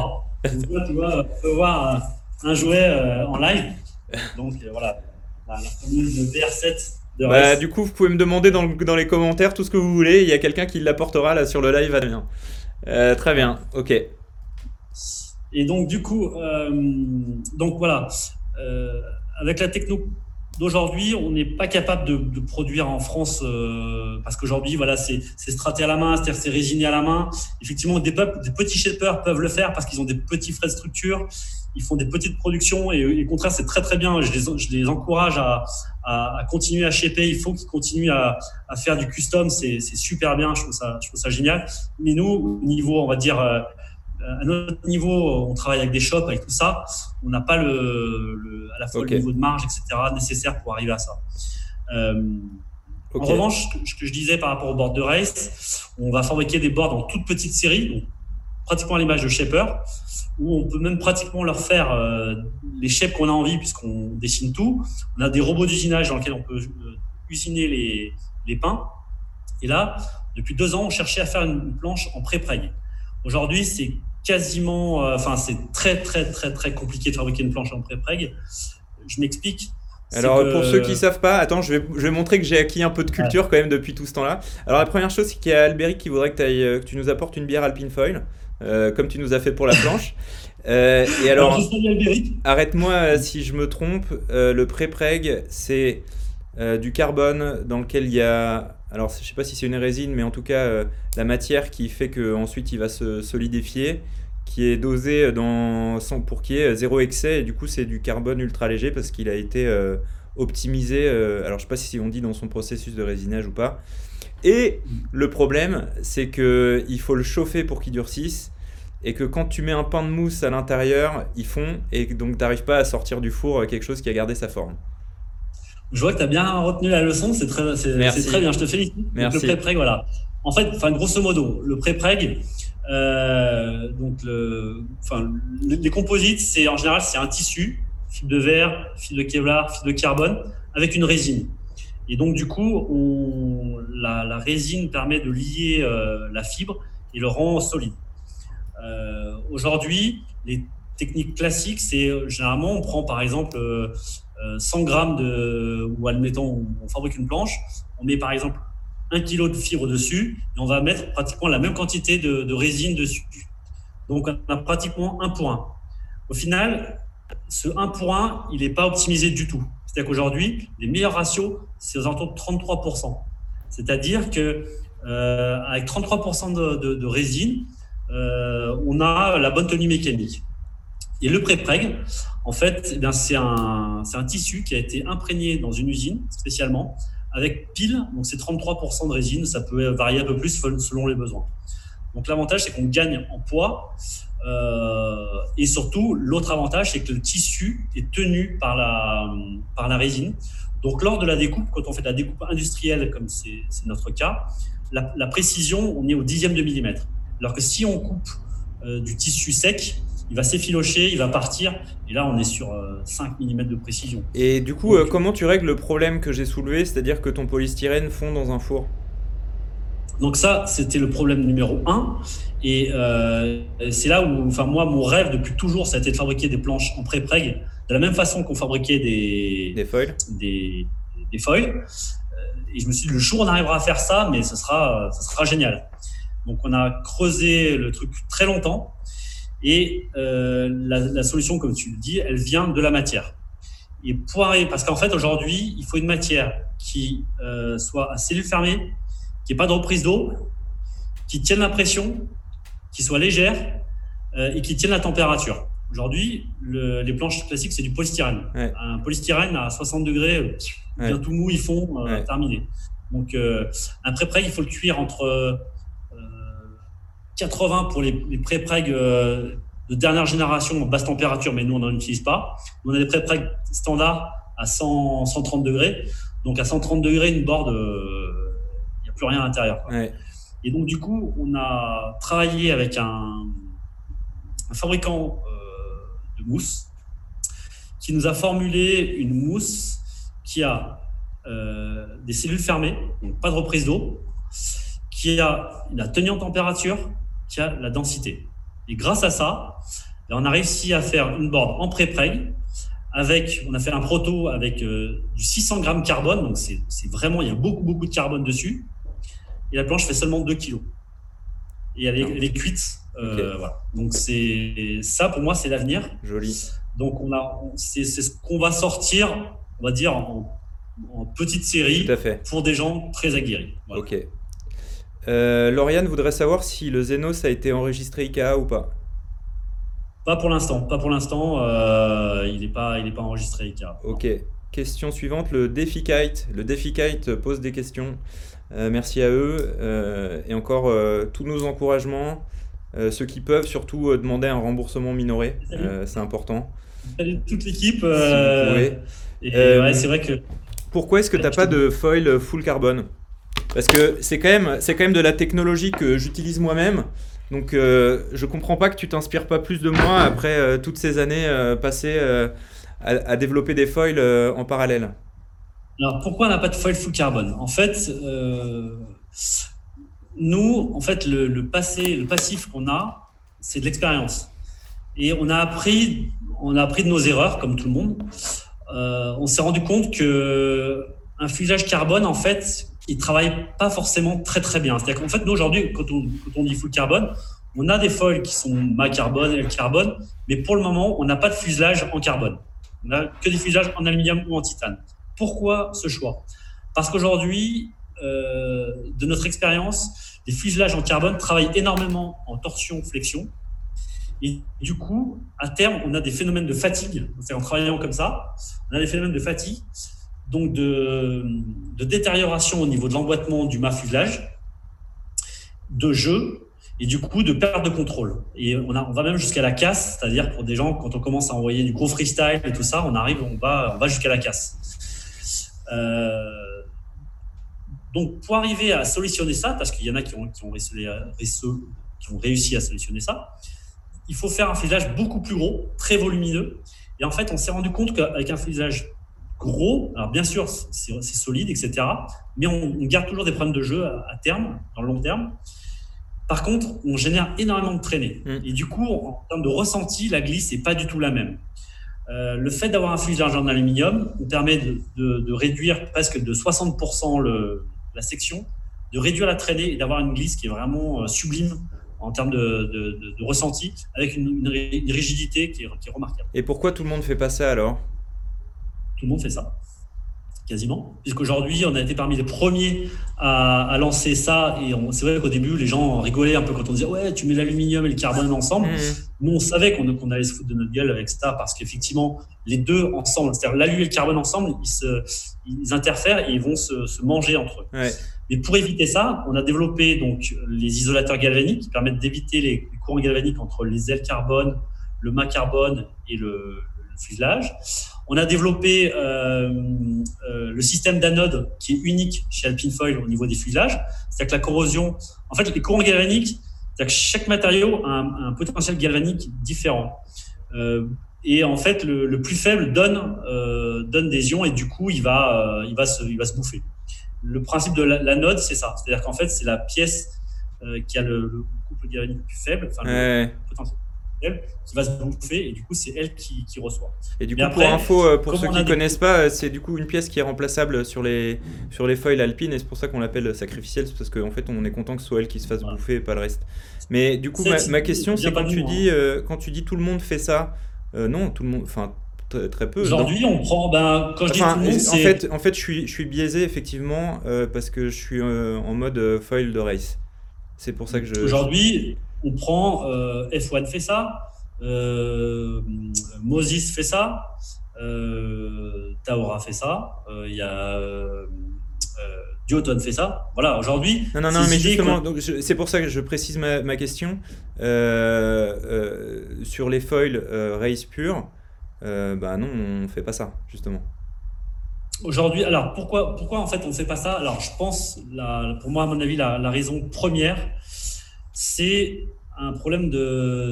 vois, tu peux voir un jouet euh, en live. Donc euh, voilà, la formule de VR7 de bah, du coup, vous pouvez me demander dans, dans, les commentaires tout ce que vous voulez. Il y a quelqu'un qui l'apportera là sur le live à euh, très bien, ok. Et donc, du coup, donc voilà, avec la techno d'aujourd'hui, on n'est pas capable de, produire en France euh, parce qu'aujourd'hui, voilà, c'est straté à la main, c'est-à-dire c'est résiné à la main. Effectivement, des, des petits shapers peuvent le faire parce qu'ils ont des petits frais de structure, ils font des petites productions et, au contraire, c'est très très bien. Je les, je les encourage à, à, continuer à shaper. Il faut qu'ils continuent à, à, faire du custom. C'est super bien. Je trouve ça, je trouve ça génial. Mais nous, au niveau, on va dire euh, à notre niveau, on travaille avec des shops, avec tout ça. On n'a pas le, à la fois le niveau de marge, etc., nécessaire pour arriver à ça. Euh, en revanche, ce que je disais par rapport au board de race, on va fabriquer des boards en toute petite série, donc pratiquement à l'image de Shaper, où on peut même pratiquement leur faire euh, les shapes qu'on a envie, puisqu'on dessine tout. On a des robots d'usinage dans lesquels on peut euh, usiner les, les pains. Et là, depuis deux ans, on cherchait à faire une planche en pré-preg. Aujourd'hui, c'est quasiment, euh, enfin, c'est très, très, très, très compliqué de fabriquer une planche en pré-preg. Je m'explique. Alors pour ceux qui savent pas, attends, je vais, je vais montrer que j'ai acquis un peu de culture quand même depuis tout ce temps-là. Alors la première chose, c'est qu'il y a Albéric qui voudrait que, euh, que, tu nous apportes une bière Alpine Foil, euh, comme tu nous as fait pour la planche. et alors, arrête-moi si je me trompe, le pré-preg, c'est du carbone dans lequel il y a alors je sais pas si c'est une résine, mais en tout cas euh, la matière qui fait qu'ensuite il va se solidifier, qui est dosé dans, pour qu'il y ait zéro excès, et du coup c'est du carbone ultra léger parce qu'il a été euh, optimisé, euh, alors je sais pas si on dit dans son processus de résinage ou pas. Et le problème, c'est que il faut le chauffer pour qu'il durcisse, et que quand tu mets un pain de mousse à l'intérieur, il fond, et donc tu n'arrives pas à sortir du four quelque chose qui a gardé sa forme. Je vois que tu as bien retenu la leçon, c'est très, c'est, très bien, je te félicite. Merci. le pré-preg, voilà. En fait, enfin, grosso modo, le pré-preg, euh, donc le, enfin, les composites, c'est en général c'est un tissu, fil de verre, fil de Kevlar, fil de carbone, avec une résine. Et donc du coup, on, la, la, résine permet de lier euh, la fibre et le rend solide. Euh, aujourd'hui, les techniques classiques, c'est généralement on prend par exemple 100 euh, grammes de, ou admettons, on fabrique une planche, on met par exemple un kilo de fibre dessus et on va mettre pratiquement la même quantité de, résine dessus. Donc on a pratiquement un pour un. Au final, ce 1 pour 1, il n'est pas optimisé du tout. C'est-à-dire qu'aujourd'hui, les meilleurs ratios, c'est aux alentours de 33%. C'est-à-dire que euh, avec 33% de, résine, euh, on a la bonne tenue mécanique. Et le pré-preg, en fait, eh c'est un, tissu qui a été imprégné dans une usine spécialement avec pile, donc c'est 33% de résine, ça peut varier un peu plus selon les besoins. Donc l'avantage, c'est qu'on gagne en poids euh, et surtout, l'autre avantage, c'est que le tissu est tenu par la, résine. Donc lors de la découpe, quand on fait de la découpe industrielle, comme c'est notre cas, la, la, précision, on est au dixième de millimètre. Alors que si on coupe euh, du tissu sec, il va s'effilocher, il va partir, et là on est sur 5 euh, mm de précision. Et du coup, euh, comment tu règles le problème que j'ai soulevé, c'est-à-dire que ton polystyrène fond dans un four? Donc ça, c'était le problème numéro un. Et euh, c'est là où, enfin moi, mon rêve depuis toujours, ça a été de fabriquer des planches en pré-preg, de la même façon qu'on fabriquait des des foils. Des, des foils. Et je me suis dit, le jour où on arrivera à faire ça, mais ce sera, ça sera génial. Donc on a creusé le truc très longtemps. Et euh, la, la, solution, comme tu le dis, elle vient de la matière. Et poiré, parce qu'en fait, aujourd'hui, il faut une matière qui euh, soit à cellule fermée, qui n'ait pas de reprise d'eau, qui tienne la pression, qui soit légère euh, et qui tienne la température. Aujourd'hui, le, les planches classiques, c'est du polystyrène. Un polystyrène à 60 degrés, bien tout mou, ils font, euh, terminé. Donc, euh, un pré-preg, il faut le cuire entre 80 pour les, les pré-preg euh, de dernière génération en basse température, mais nous, on n'en utilise pas. On a des pré-preg standards à 100, 130 degrés. Donc, à 130 degrés, une board, euh, il n'y a plus rien à l'intérieur. Et donc, du coup, on a travaillé avec un, fabricant euh, de mousse qui nous a formulé une mousse qui a des cellules fermées, donc pas de reprise d'eau, qui a la tenue en température, qui a la densité. Et grâce à ça, ben, on a réussi à faire une board en pré-preg avec, on a fait un proto avec euh, du 600 grammes carbone, donc c'est vraiment, il y a beaucoup, beaucoup de carbone dessus. Et la planche fait seulement 2 kilos. Et elle est, cuite. Euh, voilà. Donc c'est ça, pour moi, c'est l'avenir. Joli. Donc on a, c'est ce qu'on va sortir on va dire, en, petite série pour des gens très aguerris. Ok. Euh, Lauriane voudrait savoir si le Zenos a été enregistré IKA ou pas. Pas pour l'instant, pas pour l'instant. Euh, il n'est pas, il pas enregistré IKA. Ok. Question suivante, le DefiKite. Le DefiKite pose des questions. Euh, merci à eux. et encore, tous nos encouragements. ceux qui peuvent surtout demander un remboursement minoré. c'est important. Salut toute l'équipe. c'est vrai que. Pourquoi est-ce que tu n'as pas de foil full carbone? Parce que c'est quand, même, quand même de la technologie que j'utilise moi-même. Donc euh, je comprends pas que tu t'inspires pas plus de moi après euh, toutes ces années euh, passées à, développer des foils en parallèle. Alors pourquoi on n'a pas de foil full carbone? En fait, nous, en fait, le, passé, le passif qu'on a, c'est de l'expérience. Et on a appris, on a appris de nos erreurs, comme tout le monde. on s'est rendu compte que un fusage carbone, en fait, il travaille pas forcément très très bien. C'est-à-dire qu'en fait, nous aujourd'hui, quand on, quand on dit full carbone, on a des foils qui sont ma carbone, L carbone, mais pour le moment, on n'a pas de fuselage en carbone. On n'a que des fuselages en aluminium ou en titane. Pourquoi ce choix? Parce qu'aujourd'hui, euh, de notre expérience, les fuselages en carbone travaillent énormément en torsion-flexion. Et du coup, à terme, on a des phénomènes de fatigue. C'est en travaillant comme ça, on a des phénomènes de fatigue donc de, détérioration au niveau de l'emboîtement du mât fuselage, de jeu et du coup de perte de contrôle. Et on, va même jusqu'à la casse, c'est-à-dire pour des gens, quand on commence à envoyer du gros freestyle et tout ça, on arrive, on va, on va jusqu'à la casse. Euh, donc pour arriver à solutionner ça, parce qu'il y en a qui ont, qui ont, qui ont réussi à solutionner ça, il faut faire un fuselage beaucoup plus gros, très volumineux. Et en fait, on s'est rendu compte qu'avec un fuselage gros. Alors bien sûr, c'est solide, etc. Mais on, garde toujours des problèmes de jeu à, terme, dans le long terme. Par contre, on génère énormément de traînées. Mm. Et du coup, en termes de ressenti, la glisse n'est pas du tout la même. Euh, le fait d'avoir un fuselage en aluminium nous permet de, réduire presque de 60% le, la section, de réduire la traînée et d'avoir une glisse qui est vraiment euh, sublime en termes de, ressenti, avec une, rigidité qui est, qui est, remarquable. Et pourquoi tout le monde fait pas ça alors? Tout le monde fait ça, quasiment. Puisqu'aujourd'hui, on a été parmi les premiers à, lancer ça. Et c'est vrai qu'au début, les gens rigolaient un peu quand on disait Ouais, tu mets l'aluminium et le carbone ensemble. Mmh. Nous, on savait qu'on allait se foutre de notre gueule avec ça parce qu'effectivement, les deux ensemble, c'est-à-dire l'alu et le carbone ensemble, ils, se, ils interfèrent et ils vont se, manger entre eux. Mais pour éviter ça, on a développé donc les isolateurs galvaniques qui permettent d'éviter les, courants galvaniques entre les ailes carbone, le mât carbone et le fuselage. On a développé euh, euh, le système d'anode qui est unique chez Alpine Foil au niveau des fuselages. C'est-à-dire que la corrosion, en fait, les courants galvaniques, c'est-à-dire que chaque matériau a un, potentiel galvanique différent. Euh, et en fait, le, plus faible donne, donne des ions et du coup, il va, il va, se, il va se bouffer. Le principe de l'anode, c'est ça. C'est-à-dire qu'en fait, c'est la pièce qui a le, couple galvanique le plus faible, enfin, le potentiel qui va se bouffer et du coup c'est elle qui, reçoit. Et du coup pour info, euh, pour ceux qui ne connaissent pas, euh, c'est du coup une pièce qui est remplaçable sur les, sur les foils alpines et c'est pour ça qu'on l'appelle sacrificielle, parce qu'en fait on est content que ce soit elle qui se fasse bouffer et pas le reste. Mais du coup ma, question c'est quand, tu dis, hein. euh, quand tu dis tout le monde fait ça, non tout le monde, enfin très peu. Aujourd'hui, on prend. Ben, quand je dis tout le monde, en fait, en fait, je suis, je suis biaisé effectivement parce que je suis en mode foil de race. C'est pour ça que je. Aujourd'hui, on prend euh, F1 fait ça, euh, Moses fait ça, euh, Taora fait ça, il y a Duoton fait ça. Voilà, aujourd'hui. Non, non, non, mais justement, c'est pour ça que je précise ma, question. sur les foils race pure, bah non, on ne fait pas ça, justement. Aujourd'hui, alors pourquoi, pourquoi en fait on ne fait pas ça? Alors je pense, la, pour moi, à mon avis, la, la raison première, c'est un problème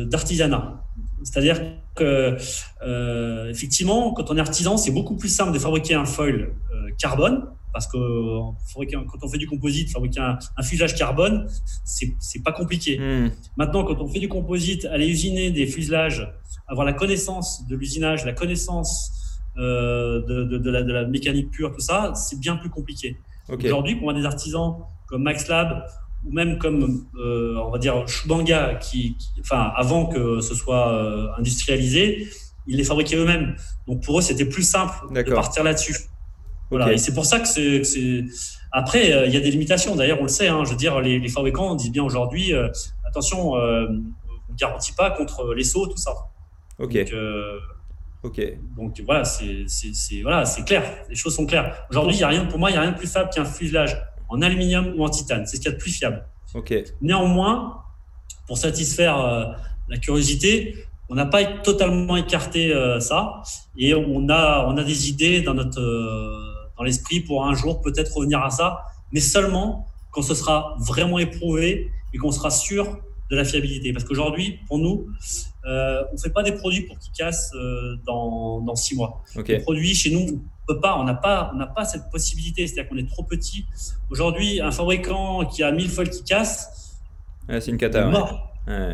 d'artisanat. C'est-à-dire que, euh, effectivement, quand on est artisan, c'est beaucoup plus simple de fabriquer un foil euh, carbone, parce que quand on fait du composite, fabriquer un, un carbone, c'est pas compliqué. Hmm. Maintenant, quand on fait du composite, aller usiner des fuselages, avoir la connaissance de l'usinage, la connaissance euh, de, la, mécanique pure, tout ça, c'est bien plus compliqué. Aujourd'hui, pour des artisans comme Max Lab ou même comme, euh, on va dire, Shubanga, qui, enfin, avant que ce soit euh, industrialisé, ils les fabriquaient eux-mêmes. Donc pour eux, c'était plus simple de partir là-dessus. Voilà. Et c'est pour ça que c'est. Après, euh, il y a des limitations. D'ailleurs, on le sait. Hein, je veux dire, les, les fabricants disent bien aujourd'hui, euh, attention, on ne garantit pas contre les sauts, tout ça. Ok. Donc, ok. Donc voilà, c'est voilà, clair. Les choses sont claires. Aujourd'hui, il y a rien. Pour moi, il n'y a rien de plus fiable qu'un fuselage en aluminium ou en titane. C'est ce qu'il y a de plus fiable. Néanmoins, pour satisfaire la curiosité, on n'a pas totalement écarté ça et on a on a des idées dans notre dans l'esprit pour un jour peut-être revenir à ça, mais seulement quand ce sera vraiment éprouvé et qu'on sera sûr de la fiabilité. Parce qu'aujourd'hui, pour nous, euh, on ne fait pas des produits pour qu'ils cassent euh, dans, dans, six mois. Les produits, chez nous, peut pas, on n'a pas, on n'a pas cette possibilité. C'est-à-dire qu'on est trop petit. Aujourd'hui, un fabricant qui a 1000 folles qui cassent, c'est une cata.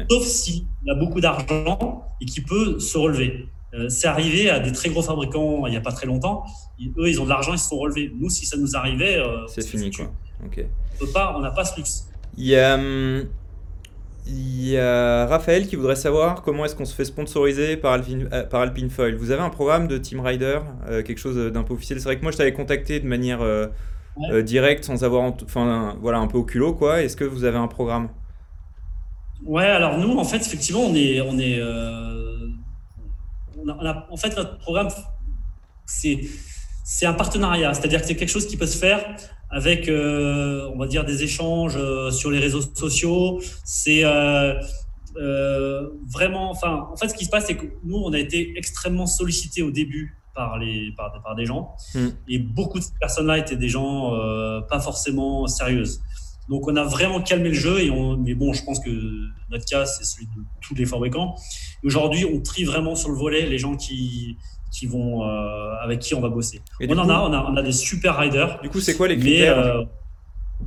Sauf s'il a beaucoup d'argent et qui peut se relever. Euh, c'est arrivé à des très gros fabricants il n'y a pas très longtemps. eux, ils ont de l'argent, ils se sont relevés. Nous, si ça nous arrivait, euh, c'est fini. Quoi. Pas, on n'a pas ce luxe. Il y a, hum, il y a Raphaël qui voudrait savoir comment est-ce qu'on se fait sponsoriser par Alpine, euh, par Alpine Foil. Vous avez un programme de Team Rider, quelque chose d'un peu officiel? C'est vrai que moi, je t'avais contacté de manière directe, sans avoir, enfin, voilà, un peu au culot, quoi. Est-ce que vous avez un programme? Ouais, alors nous, en fait, effectivement, on est, on est en fait, notre programme, c'est c'est un partenariat, c'est-à-dire que c'est quelque chose qui peut se faire avec, euh, on va dire, des échanges euh, sur les réseaux sociaux. C'est euh, vraiment, enfin, en fait, ce qui se passe, c'est que nous, on a été extrêmement sollicités au début par les par, par des gens, hmm. et beaucoup de ces personnes-là étaient des gens pas forcément sérieuses. Donc on a vraiment calmé le jeu et on, mais bon, je pense que notre cas c'est celui de tous les fabricants. Aujourd'hui, on trie vraiment sur le volet les gens qui qui vont euh, avec qui on va bosser. on en a, on a, on a des super riders. Du coup, c'est quoi les critères euh,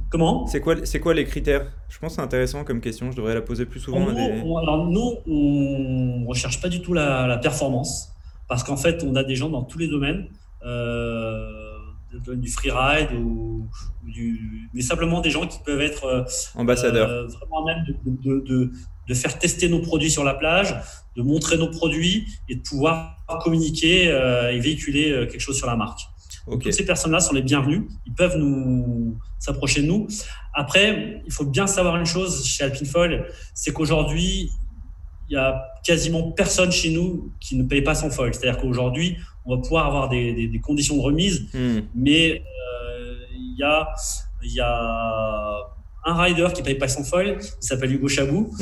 Comment? C'est quoi, c'est quoi les critères? Je pense que c'est intéressant comme question. Je devrais la poser plus souvent. alors nous, on recherche pas du tout la, la performance parce qu'en fait, on a des gens dans tous les domaines. Euh, du freeride ou, du, mais simplement des gens qui peuvent être euh, ambassadeurs, euh, vraiment même de, de, de, faire tester nos produits sur la plage, de montrer nos produits et de pouvoir communiquer euh, et véhiculer quelque chose sur la marque. Toutes ces personnes-là sont les bienvenues. Ils peuvent nous s'approcher de nous. Après, il faut bien savoir une chose chez Alpine Foil, c'est qu'aujourd'hui, il y a quasiment personne chez nous qui ne paye pas son foil. C'est-à-dire qu'aujourd'hui, on va pouvoir avoir des, conditions de remise, hmm. mais euh, il y, a, y a un rider qui paye pas son foil, il s'appelle Hugo Chabou.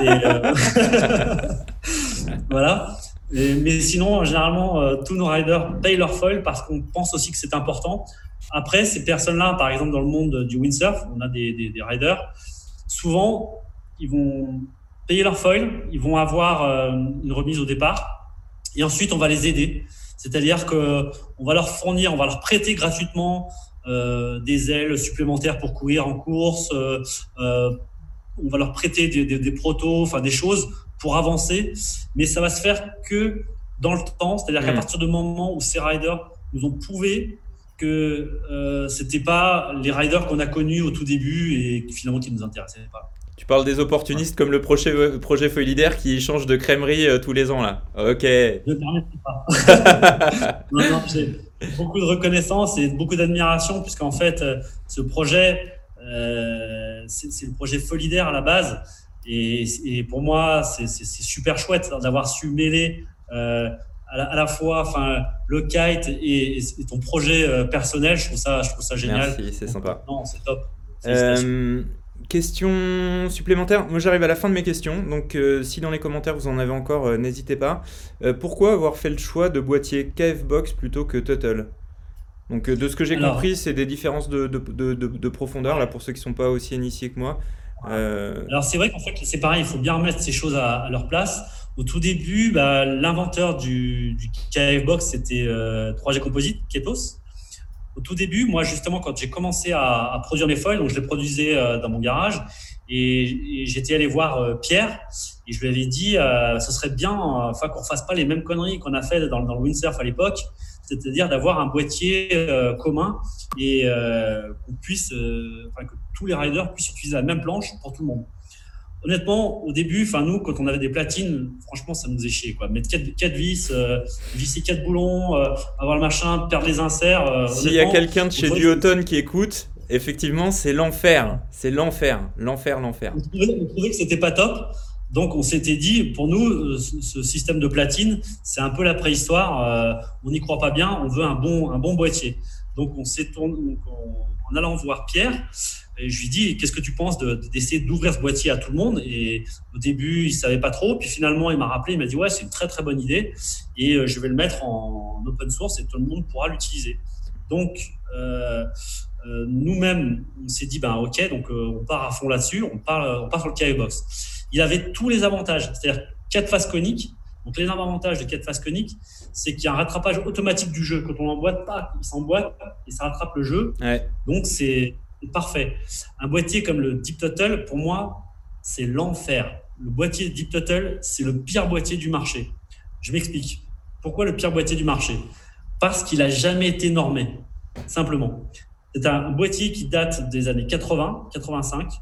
Euh, voilà. mais sinon, généralement, euh, tous nos riders payent leur foil parce qu'on pense aussi que c'est important. Après, ces personnes-là, par exemple, dans le monde du windsurf, on a des, des riders, souvent, ils vont payer leur foil, ils vont avoir une remise au départ, et ensuite, on va les aider. C'est-à-dire qu'on va leur fournir, on va leur prêter gratuitement euh, des ailes supplémentaires pour courir en course. Euh, euh, on va leur prêter des, des, des, protos, enfin des choses pour avancer. Mais ça va se faire que dans le temps. C'est-à-dire qu'à mmh. partir du moment où ces riders nous ont prouvé que euh, c'était pas les riders qu'on a connus au tout début et finalement qui nous intéressaient pas. Tu parles des opportunistes comme le projet, projet Feuille Leader qui change de crèmerie euh, tous les ans là. Ok. Je pas. j'ai beaucoup de reconnaissance et beaucoup d'admiration puisqu'en fait, euh, ce projet, euh, c'est le projet Feuille à la base. Et, et pour moi, c'est super chouette d'avoir su mêler euh, à, la, fois enfin, le kite et, et ton projet personnel. Je trouve ça, je trouve ça génial. Merci, c'est sympa. Non, c'est top. Question supplémentaire. Moi, j'arrive à la fin de mes questions. Donc, euh, si dans les commentaires vous en avez encore, euh, n'hésitez pas. Euh, pourquoi avoir fait le choix de boîtier KF Box plutôt que Tuttle? Donc, de ce que j'ai compris, c'est des différences de, de, de, de, profondeur, là, pour ceux qui ne sont pas aussi initiés que moi. Alors, c'est vrai qu'en fait, c'est pareil, il faut bien remettre ces choses à, leur place. Au tout début, bah, l'inventeur du, du, KF Box, c'était 3G Composite, Ketos au tout début, moi justement, quand j'ai commencé à, produire mes foils, donc je les produisais euh, dans mon garage, et, j'étais allé voir euh, Pierre et je lui avais dit, euh, ce serait bien, enfin qu'on fasse pas les mêmes conneries qu'on a fait dans, le windsurf à l'époque, c'est-à-dire d'avoir un boîtier commun et qu'on puisse, enfin que tous les riders puissent utiliser la même planche pour tout le monde. Honnêtement, au début, enfin nous, quand on avait des platines, franchement, ça nous chier. Quoi. Mettre 4, vis, euh, visser 4 boulons, euh, avoir le machin, perdre les inserts. Euh, S'il y a quelqu'un de chez Duotone qui écoute, effectivement, c'est l'enfer. C'est l'enfer, l'enfer, l'enfer. On trouvait, que c'était pas top. Donc on s'était dit, pour nous, ce système de platine, c'est un peu la préhistoire. on n'y croit pas bien. On veut un bon, un bon boîtier. Donc on s'est tourné, en allant voir Pierre, et je lui dis, qu'est-ce que tu penses d'essayer d'ouvrir ce boîtier à tout le monde? Et au début, il savait pas trop. Puis finalement, il m'a rappelé, il m'a dit, ouais, c'est une très très bonne idée. Et euh, je vais le mettre en open source et tout le monde pourra l'utiliser. Donc, euh, euh, nous-mêmes, on s'est dit, ben ok, donc on part à fond là-dessus, on part, on part sur le KI-Box. Il avait tous les avantages, c'est-à-dire quatre faces coniques. Donc, les avantages de quatre faces coniques, c'est qu'il y a un rattrapage automatique du jeu. Quand on l'emboîte pas, il s'emboîte et ça rattrape le jeu. Donc, c'est parfait. Un boîtier comme le Deep Total, pour moi, c'est l'enfer. Le boîtier Deep Total, c'est le pire boîtier du marché. Je m'explique. Pourquoi le pire boîtier du marché? Parce qu'il n'a jamais été normé, simplement. C'est un boîtier qui date des années 80, 85.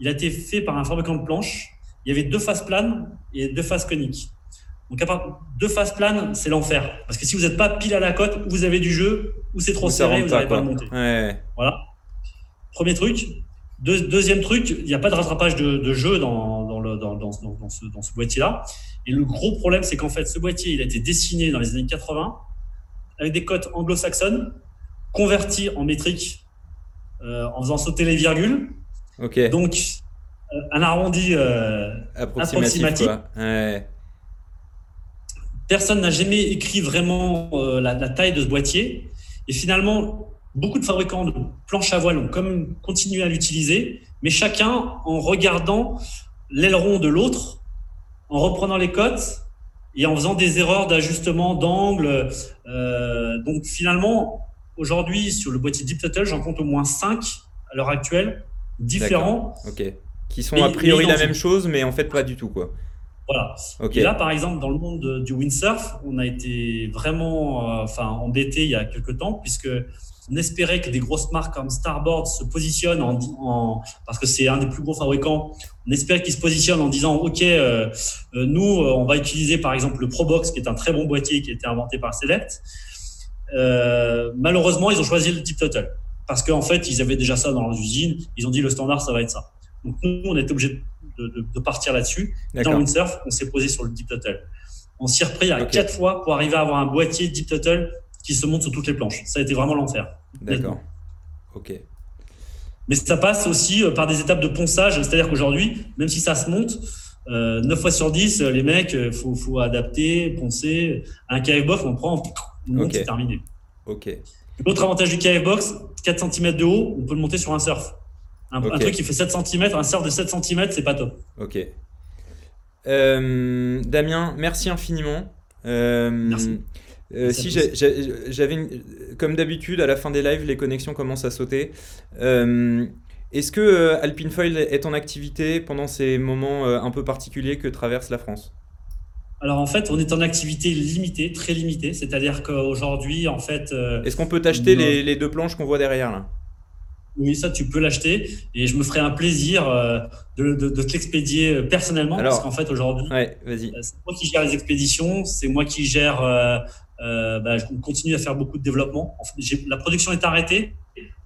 Il a été fait par un fabricant de planches. Il y avait deux faces planes et deux faces coniques. Donc, à part deux faces planes, c'est l'enfer. Parce que si vous n'êtes pas pile à la côte, vous avez du jeu, ou c'est trop serré, vous n'allez pas le monter. Voilà. Premier truc. deuxième truc, il n'y a pas de rattrapage de, jeu dans, le, dans, ce, boîtier-là. Et le gros problème, c'est qu'en fait, ce boîtier, il a été dessiné dans les années 80 avec des cotes anglo-saxonnes, converties en métrique euh, en faisant sauter les virgules. Donc, euh, un arrondi euh, approximatif. Personne n'a jamais écrit vraiment la, la, taille de ce boîtier. Et finalement, beaucoup de fabricants de planches à voile ont comme continué à l'utiliser, mais chacun en regardant l'aileron de l'autre, en reprenant les cotes et en faisant des erreurs d'ajustement d'angle. Euh, donc finalement, aujourd'hui, sur le boîtier Deep Total, j'en compte au moins 5 à l'heure actuelle, différents. Ok. Qui sont a priori la même chose, mais en fait pas du tout, quoi. Voilà. Et là, par exemple, dans le monde du windsurf, on a été vraiment euh, enfin, embêté il y a quelques temps, puisque on espérait que des grosses marques comme Starboard se positionnent en, parce que c'est un des plus gros fabricants. On espérait qu'ils se positionnent en disant OK, euh, euh, nous, on va utiliser par exemple le ProBox, qui est un très bon boîtier qui a été inventé par Select. malheureusement, ils ont choisi le Deep Total parce qu'en fait, ils avaient déjà ça dans leurs usines. Ils ont dit le standard, ça va être ça. Donc nous, on était obligé de, partir là-dessus. Dans le windsurf, on s'est posé sur le Deep Total. On s'y repris à quatre fois pour arriver à avoir un boîtier Deep Total qui se monte sur toutes les planches. Ça a été vraiment l'enfer. D'accord. Ok. Mais ça passe aussi euh, par des étapes de ponçage, c'est-à-dire qu'aujourd'hui, même si ça se monte, euh, 9 fois sur 10, les mecs, il euh, faut, faut, adapter, poncer. Un KF box, on prend, on monte, c'est terminé. Ok. L'autre avantage du KF box, 4 cm de haut, on peut le monter sur un surf. Un, truc qui fait 7 cm, un surf de 7 cm, c'est pas top. Ok. Euh, Damien, merci infiniment. Euh, merci. Euh, si j'avais, comme d'habitude, à la fin des lives, les connexions commencent à sauter. Est-ce que Alpine Foil est en activité pendant ces moments un peu particuliers que traverse la France? Alors en fait, on est en activité limitée, très limitée. C'est-à-dire qu'aujourd'hui, en fait. Est-ce qu'on peut t'acheter les, les, deux planches qu'on voit derrière là? Oui, ça, tu peux l'acheter et je me ferai un plaisir euh, de, de, de te l'expédier euh, personnellement parce qu'en fait, aujourd'hui, ouais, euh, c'est moi qui gère les expéditions, c'est moi qui gère. Euh, bah, je continue à faire beaucoup de développement. En fait, la production est arrêtée,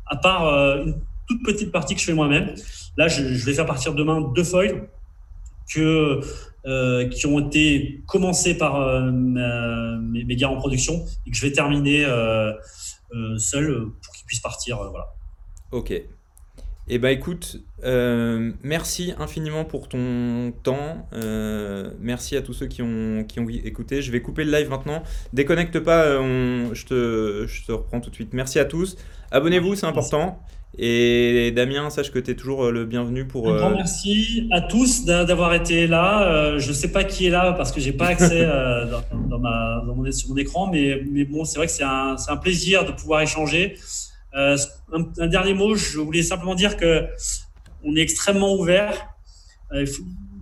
à part une toute petite partie que je fais moi-même. Là, je, je, vais faire partir demain deux foils que, qui ont été commencés par mes, mes, gars en production et que je vais terminer seul pour qu'ils puissent partir. voilà. Ok. Eh ben écoute, euh, merci infiniment pour ton temps. Euh, merci à tous ceux qui ont, qui ont écouté. Je vais couper le live maintenant. Déconnecte pas, euh, je, te, je te reprends tout de suite. Merci à tous. Abonnez-vous, c'est important. Et Damien, sache que tu es toujours le bienvenu pour. Un grand merci à tous d'avoir été là. je ne sais pas qui est là parce que j'ai pas accès dans, ma, dans mon, sur mon écran, mais, mais bon, c'est vrai que c'est un, un, plaisir de pouvoir échanger. Euh, un, dernier mot, je voulais simplement dire que on est extrêmement ouvert. Euh,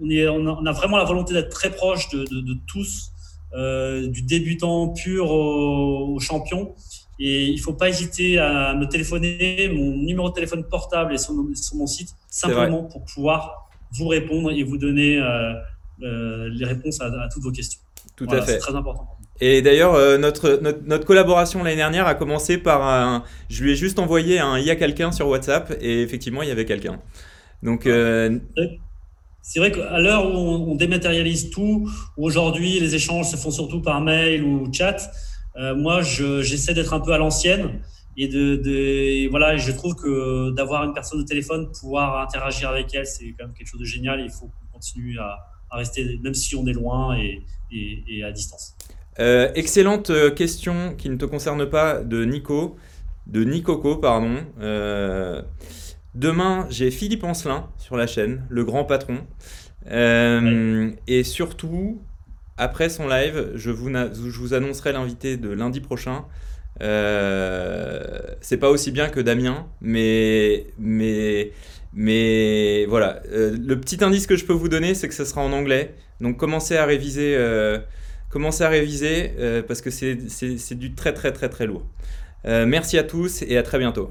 on, est, on, a, vraiment la volonté d'être très proche de, de, de tous, euh, du débutant pur au, champion. Et il faut pas hésiter à me téléphoner. Mon numéro de téléphone portable est sur, sur mon site, simplement pour pouvoir vous répondre et vous donner les réponses à, toutes vos questions. Tout à fait. C'est très important. Et d'ailleurs, notre, notre, collaboration l'année dernière a commencé par un. Je lui ai juste envoyé un il y a quelqu'un sur WhatsApp et effectivement, il y avait quelqu'un. Donc. C'est vrai qu'à l'heure où on, dématérialise tout, où aujourd'hui les échanges se font surtout par mail ou chat, euh, moi j'essaie d'être un peu à l'ancienne et de, voilà, je trouve que d'avoir une personne au téléphone, pouvoir interagir avec elle, c'est quand même quelque chose de génial. il faut qu'on continue à, rester, même si on est loin et, à distance. Euh, excellente euh, question qui ne te concerne pas de Nico, de Nicoco, pardon. Demain, j'ai Philippe Ancelin sur la chaîne, le grand patron. Euh, et surtout, après son live, je vous, je vous annoncerai l'invité de lundi prochain. Euh, c'est pas aussi bien que Damien, mais, mais, mais voilà. Euh, le petit indice que je peux vous donner, c'est que ce sera en anglais. Donc commencez à réviser, commencez à réviser parce que c'est du très très très très lourd. merci à tous et à très bientôt.